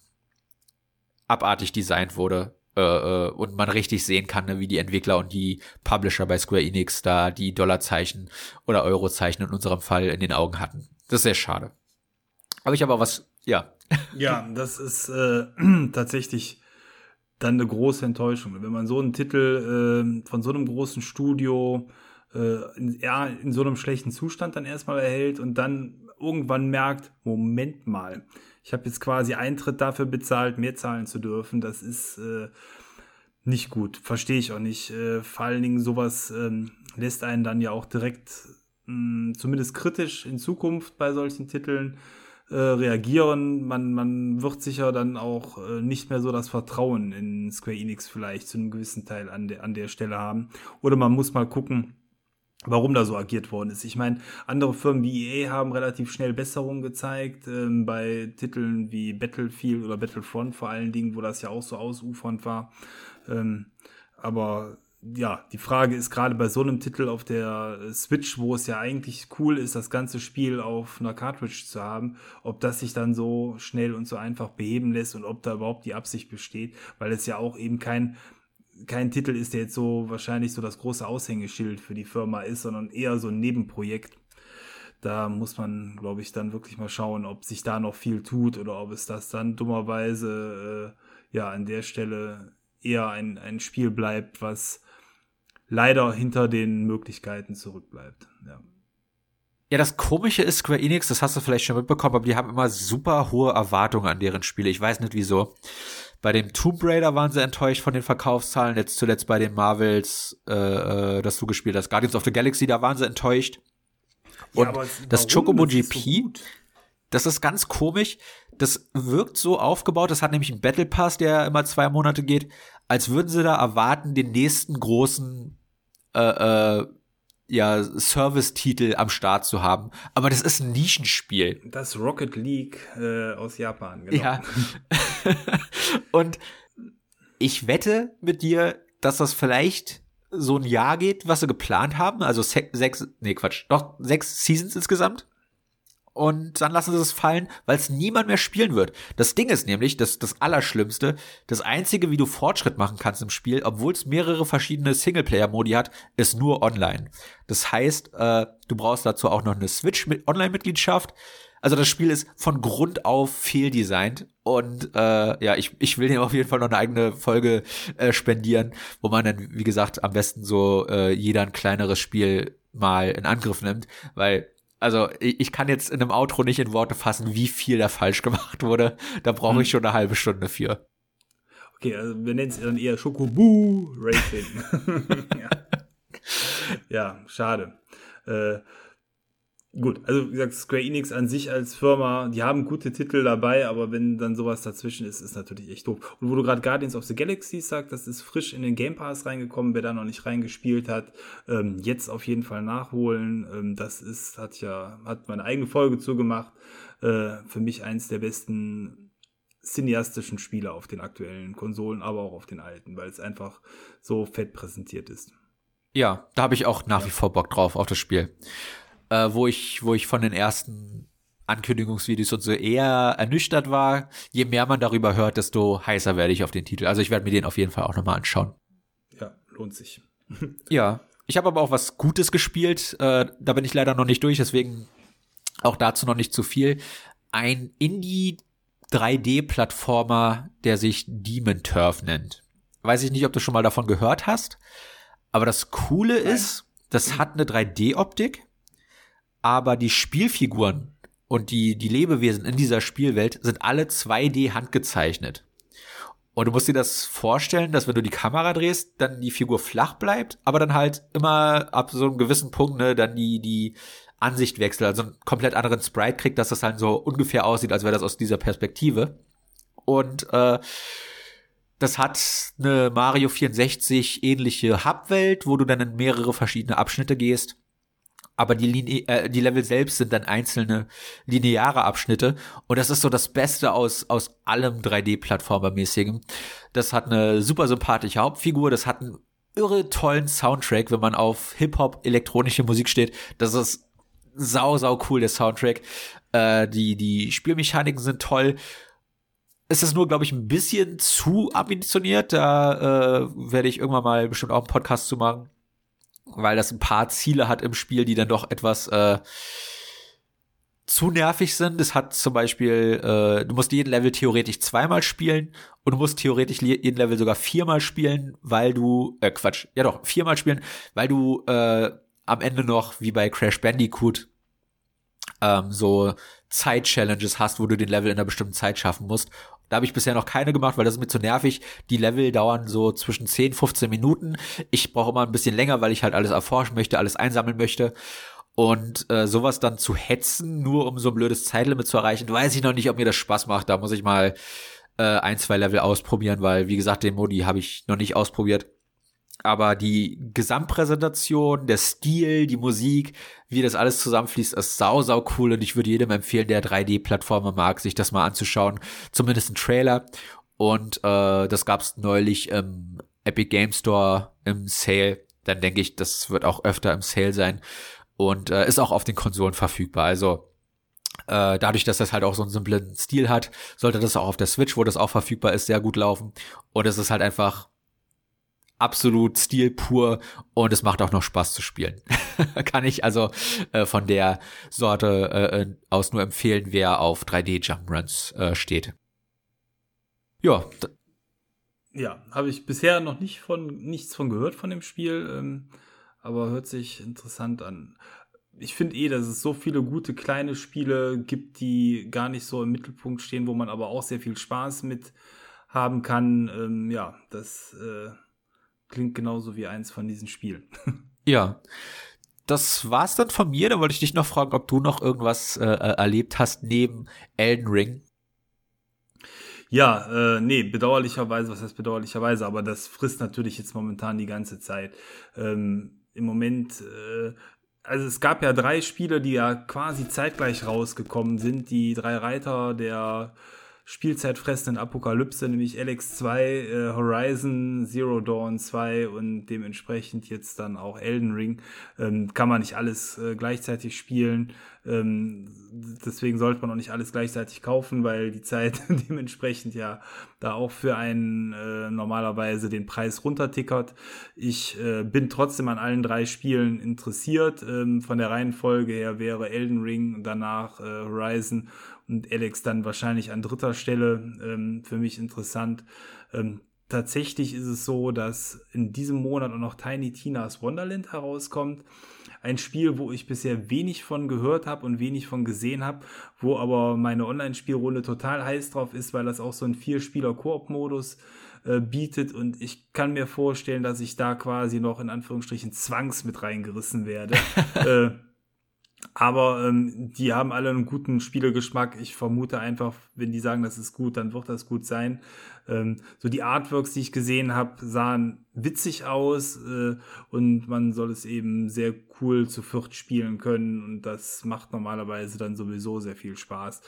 abartig designt wurde äh, äh, und man richtig sehen kann, ne, wie die Entwickler und die Publisher bei Square Enix da die Dollarzeichen oder Eurozeichen in unserem Fall in den Augen hatten. Das ist sehr schade. Habe ich aber was, ja. Ja, das ist äh, tatsächlich dann eine große Enttäuschung. Wenn man so einen Titel äh, von so einem großen Studio äh, in, in so einem schlechten Zustand dann erstmal erhält und dann irgendwann merkt, Moment mal, ich habe jetzt quasi Eintritt dafür bezahlt, mehr zahlen zu dürfen. Das ist äh, nicht gut. Verstehe ich auch nicht. Äh, vor allen Dingen sowas ähm, lässt einen dann ja auch direkt mh, zumindest kritisch in Zukunft bei solchen Titeln äh, reagieren. Man, man wird sicher dann auch äh, nicht mehr so das Vertrauen in Square Enix vielleicht zu einem gewissen Teil an, de an der Stelle haben. Oder man muss mal gucken, warum da so agiert worden ist. Ich meine, andere Firmen wie EA haben relativ schnell Besserungen gezeigt, ähm, bei Titeln wie Battlefield oder Battlefront vor allen Dingen, wo das ja auch so ausufernd war. Ähm, aber ja, die Frage ist gerade bei so einem Titel auf der Switch, wo es ja eigentlich cool ist, das ganze Spiel auf einer Cartridge zu haben, ob das sich dann so schnell und so einfach beheben lässt und ob da überhaupt die Absicht besteht, weil es ja auch eben kein kein Titel ist, der jetzt so wahrscheinlich so das große Aushängeschild für die Firma ist, sondern eher so ein Nebenprojekt. Da muss man, glaube ich, dann wirklich mal schauen, ob sich da noch viel tut oder ob es das dann dummerweise äh, ja an der Stelle eher ein, ein Spiel bleibt, was leider hinter den Möglichkeiten zurückbleibt. Ja. Ja, das Komische ist Square Enix, das hast du vielleicht schon mitbekommen, aber die haben immer super hohe Erwartungen an deren Spiele. Ich weiß nicht wieso. Bei dem Tomb Raider waren sie enttäuscht von den Verkaufszahlen. Jetzt zuletzt bei den Marvels, äh, äh, das du gespielt hast, Guardians of the Galaxy, da waren sie enttäuscht. Und ja, das Chocobo GP, so das ist ganz komisch. Das wirkt so aufgebaut. Das hat nämlich einen Battle Pass, der immer zwei Monate geht, als würden sie da erwarten, den nächsten großen äh, äh, ja, Service-Titel am Start zu haben. Aber das ist ein Nischenspiel. Das Rocket League äh, aus Japan, genau. Ja. Und ich wette mit dir, dass das vielleicht so ein Jahr geht, was sie geplant haben. Also sechs, nee, Quatsch, doch sechs Seasons insgesamt und dann lassen sie es fallen, weil es niemand mehr spielen wird. Das Ding ist nämlich, das, das Allerschlimmste, das Einzige, wie du Fortschritt machen kannst im Spiel, obwohl es mehrere verschiedene Singleplayer-Modi hat, ist nur online. Das heißt, äh, du brauchst dazu auch noch eine Switch-Online-Mitgliedschaft. Also das Spiel ist von Grund auf fehldesignt und äh, ja, ich, ich will dir auf jeden Fall noch eine eigene Folge äh, spendieren, wo man dann, wie gesagt, am besten so äh, jeder ein kleineres Spiel mal in Angriff nimmt, weil also ich kann jetzt in einem Outro nicht in Worte fassen, wie viel da falsch gemacht wurde. Da brauche hm. ich schon eine halbe Stunde für. Okay, also wir nennen es dann eher Schokoboo Racing. ja. ja. schade. Äh, gut, also wie gesagt, Square Enix an sich als Firma, die haben gute Titel dabei, aber wenn dann sowas dazwischen ist, ist natürlich echt doof. Und wo du gerade Guardians of the Galaxy sagst, das ist frisch in den Game Pass reingekommen, wer da noch nicht reingespielt hat, ähm, jetzt auf jeden Fall nachholen. Ähm, das ist, hat ja, hat meine eigene Folge zugemacht. Äh, für mich eins der besten cineastischen Spiele auf den aktuellen Konsolen, aber auch auf den alten, weil es einfach so fett präsentiert ist. Ja, da habe ich auch nach ja. wie vor Bock drauf auf das Spiel äh, wo ich, wo ich von den ersten Ankündigungsvideos und so eher ernüchtert war. Je mehr man darüber hört, desto heißer werde ich auf den Titel. Also ich werde mir den auf jeden Fall auch nochmal anschauen. Ja, lohnt sich. ja, ich habe aber auch was Gutes gespielt. Äh, da bin ich leider noch nicht durch, deswegen auch dazu noch nicht zu viel. Ein Indie 3D-Plattformer, der sich Demon Turf nennt. Weiß ich nicht, ob du schon mal davon gehört hast. Aber das Coole Nein. ist, das hat eine 3D-Optik aber die Spielfiguren und die, die Lebewesen in dieser Spielwelt sind alle 2D handgezeichnet. Und du musst dir das vorstellen, dass wenn du die Kamera drehst, dann die Figur flach bleibt, aber dann halt immer ab so einem gewissen Punkt, ne, dann die, die Ansicht wechselt, also einen komplett anderen Sprite kriegt, dass das halt so ungefähr aussieht, als wäre das aus dieser Perspektive. Und äh, das hat eine Mario 64 ähnliche Hubwelt, wo du dann in mehrere verschiedene Abschnitte gehst aber die, Linie, äh, die Level selbst sind dann einzelne lineare Abschnitte und das ist so das Beste aus, aus allem 3D-Plattformer-mäßigen. Das hat eine super sympathische Hauptfigur, das hat einen irre tollen Soundtrack, wenn man auf Hip-Hop, elektronische Musik steht. Das ist sau, sau cool, der Soundtrack. Äh, die, die Spielmechaniken sind toll. Es ist nur, glaube ich, ein bisschen zu ambitioniert. Da äh, werde ich irgendwann mal bestimmt auch einen Podcast zu machen weil das ein paar Ziele hat im Spiel, die dann doch etwas äh, zu nervig sind. Es hat zum Beispiel, äh, du musst jeden Level theoretisch zweimal spielen und du musst theoretisch jeden Level sogar viermal spielen, weil du, äh, Quatsch, ja doch, viermal spielen, weil du äh, am Ende noch, wie bei Crash Bandicoot, ähm, so Zeit-Challenges hast, wo du den Level in einer bestimmten Zeit schaffen musst. Da habe ich bisher noch keine gemacht, weil das ist mir zu nervig. Die Level dauern so zwischen 10, 15 Minuten. Ich brauche immer ein bisschen länger, weil ich halt alles erforschen möchte, alles einsammeln möchte. Und äh, sowas dann zu hetzen, nur um so ein blödes Zeitlimit zu erreichen, weiß ich noch nicht, ob mir das Spaß macht. Da muss ich mal äh, ein, zwei Level ausprobieren, weil, wie gesagt, den Modi habe ich noch nicht ausprobiert aber die Gesamtpräsentation, der Stil, die Musik, wie das alles zusammenfließt, ist sau, sau cool und ich würde jedem empfehlen, der 3D-Plattformer mag, sich das mal anzuschauen. Zumindest ein Trailer. Und äh, das gab's neulich im Epic Game Store im Sale. Dann denke ich, das wird auch öfter im Sale sein und äh, ist auch auf den Konsolen verfügbar. Also äh, dadurch, dass das halt auch so einen simplen Stil hat, sollte das auch auf der Switch, wo das auch verfügbar ist, sehr gut laufen. Und es ist halt einfach absolut Stil pur und es macht auch noch Spaß zu spielen. Kann ich also äh, von der Sorte äh, äh aus nur empfehlen, wer auf 3D Jumpruns äh, steht. Ja. Ja, habe ich bisher noch nicht von nichts von gehört von dem Spiel, ähm, aber hört sich interessant an. Ich finde eh, dass es so viele gute kleine Spiele gibt, die gar nicht so im Mittelpunkt stehen, wo man aber auch sehr viel Spaß mit haben kann. Ähm, ja, das äh, klingt genauso wie eins von diesen Spielen. Ja. Das war's dann von mir. Da wollte ich dich noch fragen, ob du noch irgendwas äh, äh, erlebt hast neben Elden Ring. Ja, äh, nee, bedauerlicherweise, was heißt bedauerlicherweise, aber das frisst natürlich jetzt momentan die ganze Zeit. Ähm, Im Moment, äh, also es gab ja drei Spiele, die ja quasi zeitgleich rausgekommen sind. Die drei Reiter der spielzeitfressenden Apokalypse, nämlich LX2, äh, Horizon, Zero Dawn 2 und dementsprechend jetzt dann auch Elden Ring. Ähm, kann man nicht alles äh, gleichzeitig spielen. Ähm, deswegen sollte man auch nicht alles gleichzeitig kaufen, weil die Zeit dementsprechend ja da auch für einen äh, normalerweise den Preis runtertickert. Ich äh, bin trotzdem an allen drei Spielen interessiert. Ähm, von der Reihenfolge her wäre Elden Ring, danach äh, Horizon und Alex dann wahrscheinlich an dritter Stelle ähm, für mich interessant. Ähm, tatsächlich ist es so, dass in diesem Monat auch noch Tiny Tina's Wonderland herauskommt. Ein Spiel, wo ich bisher wenig von gehört habe und wenig von gesehen habe, wo aber meine Online-Spielrunde total heiß drauf ist, weil das auch so ein Vier-Spieler-Koop-Modus äh, bietet und ich kann mir vorstellen, dass ich da quasi noch in Anführungsstrichen zwangs mit reingerissen werde. äh, Aber ähm, die haben alle einen guten Spielergeschmack. Ich vermute einfach, wenn die sagen, das ist gut, dann wird das gut sein. Ähm, so die Artworks, die ich gesehen habe, sahen witzig aus äh, und man soll es eben sehr cool zu viert spielen können und das macht normalerweise dann sowieso sehr viel Spaß.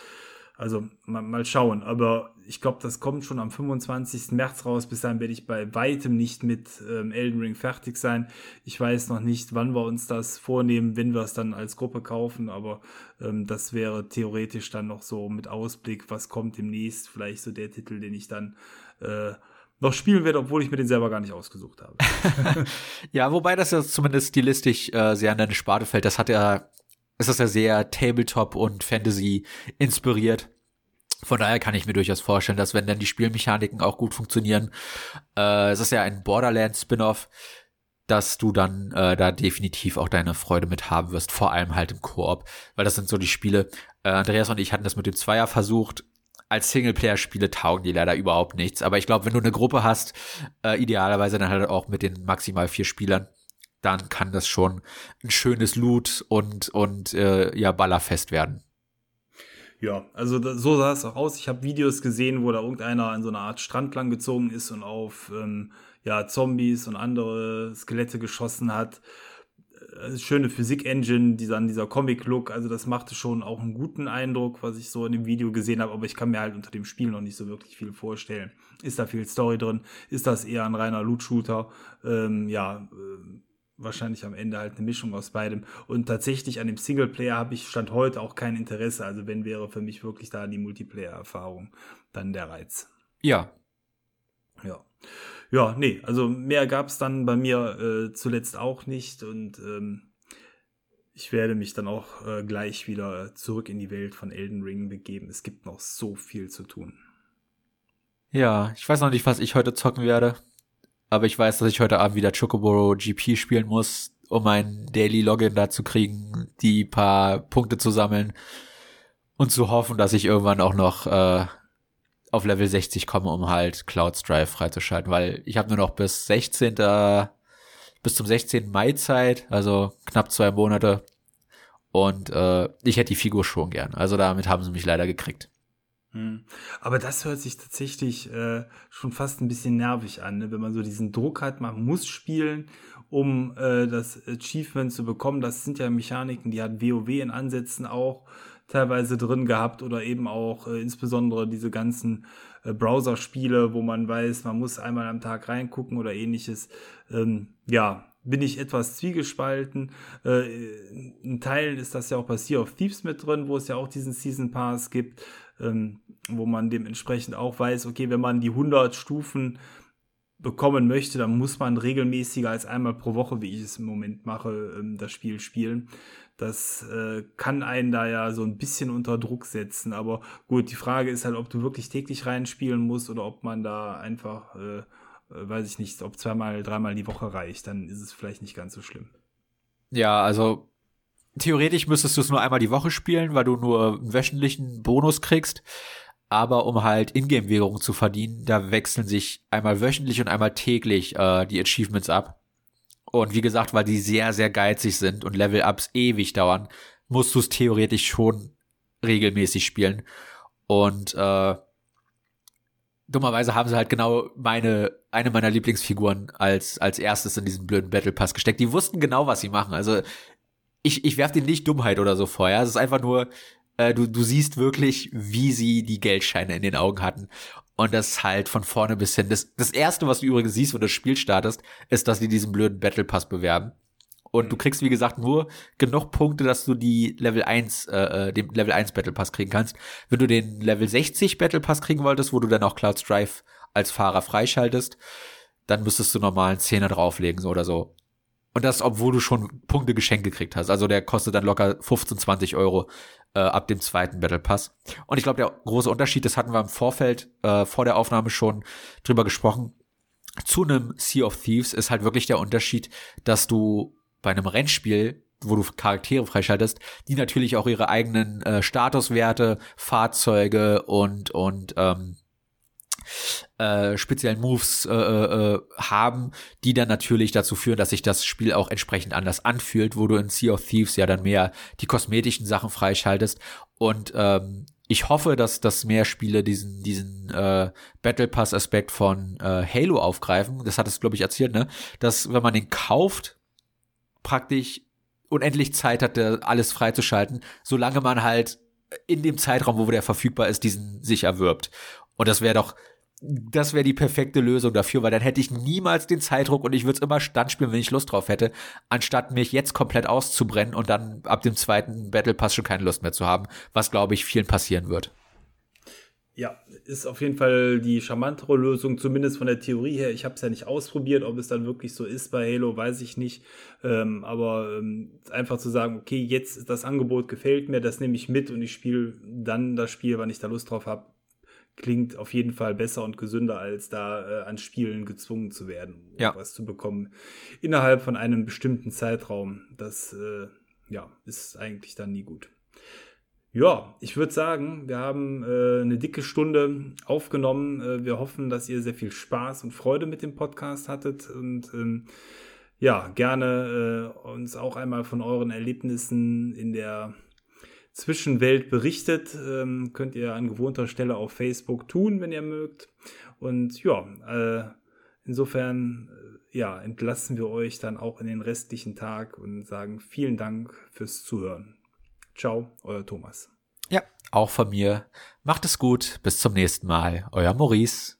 Also mal, mal schauen. Aber ich glaube, das kommt schon am 25. März raus. Bis dahin werde ich bei weitem nicht mit ähm, Elden Ring fertig sein. Ich weiß noch nicht, wann wir uns das vornehmen, wenn wir es dann als Gruppe kaufen. Aber ähm, das wäre theoretisch dann noch so mit Ausblick, was kommt demnächst. Vielleicht so der Titel, den ich dann äh, noch spielen werde, obwohl ich mir den selber gar nicht ausgesucht habe. ja, wobei das ja zumindest stilistisch äh, sehr an deine Sparte fällt. Das hat ja ist das ja sehr Tabletop und Fantasy inspiriert. Von daher kann ich mir durchaus vorstellen, dass wenn dann die Spielmechaniken auch gut funktionieren, äh, es ist ja ein Borderlands Spin-off, dass du dann äh, da definitiv auch deine Freude mit haben wirst, vor allem halt im Koop, weil das sind so die Spiele. Äh, Andreas und ich hatten das mit dem Zweier versucht. Als Singleplayer-Spiele taugen die leider überhaupt nichts. Aber ich glaube, wenn du eine Gruppe hast, äh, idealerweise dann halt auch mit den maximal vier Spielern, dann kann das schon ein schönes Loot und, und äh, ja, Ballerfest werden. Ja, also da, so sah es auch aus. Ich habe Videos gesehen, wo da irgendeiner an so einer Art Strand lang gezogen ist und auf ähm, ja, Zombies und andere Skelette geschossen hat. Äh, schöne Physik-Engine, dieser, dieser Comic-Look, also das machte schon auch einen guten Eindruck, was ich so in dem Video gesehen habe, aber ich kann mir halt unter dem Spiel noch nicht so wirklich viel vorstellen. Ist da viel Story drin? Ist das eher ein reiner Loot-Shooter? Ähm, ja, äh, wahrscheinlich am Ende halt eine Mischung aus beidem. Und tatsächlich an dem Singleplayer habe ich Stand heute auch kein Interesse. Also wenn wäre für mich wirklich da die Multiplayer-Erfahrung dann der Reiz. Ja. Ja. Ja, nee, also mehr gab es dann bei mir äh, zuletzt auch nicht und ähm, ich werde mich dann auch äh, gleich wieder zurück in die Welt von Elden Ring begeben. Es gibt noch so viel zu tun. Ja, ich weiß noch nicht, was ich heute zocken werde. Aber ich weiß, dass ich heute Abend wieder Chocoboro GP spielen muss, um mein Daily Login da zu kriegen, die paar Punkte zu sammeln und zu hoffen, dass ich irgendwann auch noch äh, auf Level 60 komme, um halt Clouds Drive freizuschalten, weil ich habe nur noch bis 16. bis zum 16. Mai Zeit, also knapp zwei Monate. Und äh, ich hätte die Figur schon gern. Also damit haben sie mich leider gekriegt. Hm. Aber das hört sich tatsächlich äh, schon fast ein bisschen nervig an, ne? wenn man so diesen Druck hat, man muss spielen, um äh, das Achievement zu bekommen. Das sind ja Mechaniken, die hat WoW in Ansätzen auch teilweise drin gehabt oder eben auch äh, insbesondere diese ganzen äh, Browser-Spiele, wo man weiß, man muss einmal am Tag reingucken oder ähnliches. Ähm, ja, bin ich etwas zwiegespalten. Äh, in Teilen ist das ja auch bei Sea of Thieves mit drin, wo es ja auch diesen Season Pass gibt ähm, wo man dementsprechend auch weiß, okay, wenn man die 100 Stufen bekommen möchte, dann muss man regelmäßiger als einmal pro Woche, wie ich es im Moment mache, ähm, das Spiel spielen. Das äh, kann einen da ja so ein bisschen unter Druck setzen. Aber gut, die Frage ist halt, ob du wirklich täglich reinspielen musst oder ob man da einfach, äh, äh weiß ich nicht, ob zweimal, dreimal die Woche reicht. Dann ist es vielleicht nicht ganz so schlimm. Ja, also theoretisch müsstest du es nur einmal die Woche spielen, weil du nur einen wöchentlichen Bonus kriegst. Aber um halt Ingame-Währung zu verdienen, da wechseln sich einmal wöchentlich und einmal täglich äh, die Achievements ab. Und wie gesagt, weil die sehr, sehr geizig sind und Level-Ups ewig dauern, musst du es theoretisch schon regelmäßig spielen. Und äh, dummerweise haben sie halt genau meine, eine meiner Lieblingsfiguren als, als erstes in diesen blöden Battle Pass gesteckt. Die wussten genau, was sie machen. Also ich, ich werf dir nicht Dummheit oder so vor, ja. Es ist einfach nur, äh, du, du siehst wirklich, wie sie die Geldscheine in den Augen hatten. Und das halt von vorne bis hin. Das, das erste, was du übrigens siehst, wenn du das Spiel startest, ist, dass die diesen blöden Battle Pass bewerben. Und du kriegst, wie gesagt, nur genug Punkte, dass du die Level 1, äh, äh, den Level 1 Battle Pass kriegen kannst. Wenn du den Level 60 Battle Pass kriegen wolltest, wo du dann auch Clouds Drive als Fahrer freischaltest, dann müsstest du normalen Zehner drauflegen, so oder so. Und das, obwohl du schon Punkte geschenkt gekriegt hast. Also der kostet dann locker 15, 20 Euro äh, ab dem zweiten Battle Pass. Und ich glaube, der große Unterschied, das hatten wir im Vorfeld äh, vor der Aufnahme schon drüber gesprochen, zu einem Sea of Thieves ist halt wirklich der Unterschied, dass du bei einem Rennspiel wo du Charaktere freischaltest, die natürlich auch ihre eigenen äh, Statuswerte, Fahrzeuge und und ähm, äh, speziellen Moves äh, äh, haben, die dann natürlich dazu führen, dass sich das Spiel auch entsprechend anders anfühlt, wo du in Sea of Thieves ja dann mehr die kosmetischen Sachen freischaltest. Und ähm, ich hoffe, dass, dass mehr Spiele diesen, diesen äh, Battle Pass-Aspekt von äh, Halo aufgreifen. Das hat es, glaube ich, erzählt, ne? Dass, wenn man den kauft, praktisch unendlich Zeit hat, alles freizuschalten, solange man halt in dem Zeitraum, wo der verfügbar ist, diesen sich erwirbt. Und das wäre doch, das wäre die perfekte Lösung dafür, weil dann hätte ich niemals den Zeitdruck und ich würde es immer Stand spielen, wenn ich Lust drauf hätte, anstatt mich jetzt komplett auszubrennen und dann ab dem zweiten Battle Pass schon keine Lust mehr zu haben, was glaube ich vielen passieren wird. Ja, ist auf jeden Fall die charmantere Lösung, zumindest von der Theorie her. Ich habe es ja nicht ausprobiert, ob es dann wirklich so ist bei Halo, weiß ich nicht. Ähm, aber ähm, einfach zu sagen, okay, jetzt das Angebot gefällt mir, das nehme ich mit und ich spiele dann das Spiel, wann ich da Lust drauf habe, klingt auf jeden Fall besser und gesünder, als da äh, an Spielen gezwungen zu werden, um ja. was zu bekommen innerhalb von einem bestimmten Zeitraum. Das äh, ja, ist eigentlich dann nie gut. Ja, ich würde sagen, wir haben äh, eine dicke Stunde aufgenommen. Äh, wir hoffen, dass ihr sehr viel Spaß und Freude mit dem Podcast hattet und ähm, ja, gerne äh, uns auch einmal von euren Erlebnissen in der Zwischenwelt berichtet. Ähm, könnt ihr an gewohnter Stelle auf Facebook tun, wenn ihr mögt. Und ja, äh, insofern äh, ja, entlassen wir euch dann auch in den restlichen Tag und sagen vielen Dank fürs Zuhören. Ciao, euer Thomas. Ja, auch von mir. Macht es gut. Bis zum nächsten Mal. Euer Maurice.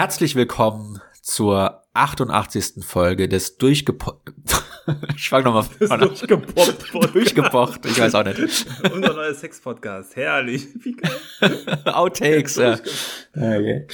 Herzlich willkommen zur 88. Folge des durchgepo Ich fange nochmal von durchgepoppt. durchgepocht, ich weiß auch nicht. Unser neuer Sex-Podcast, herrlich. Outtakes, ja. Okay.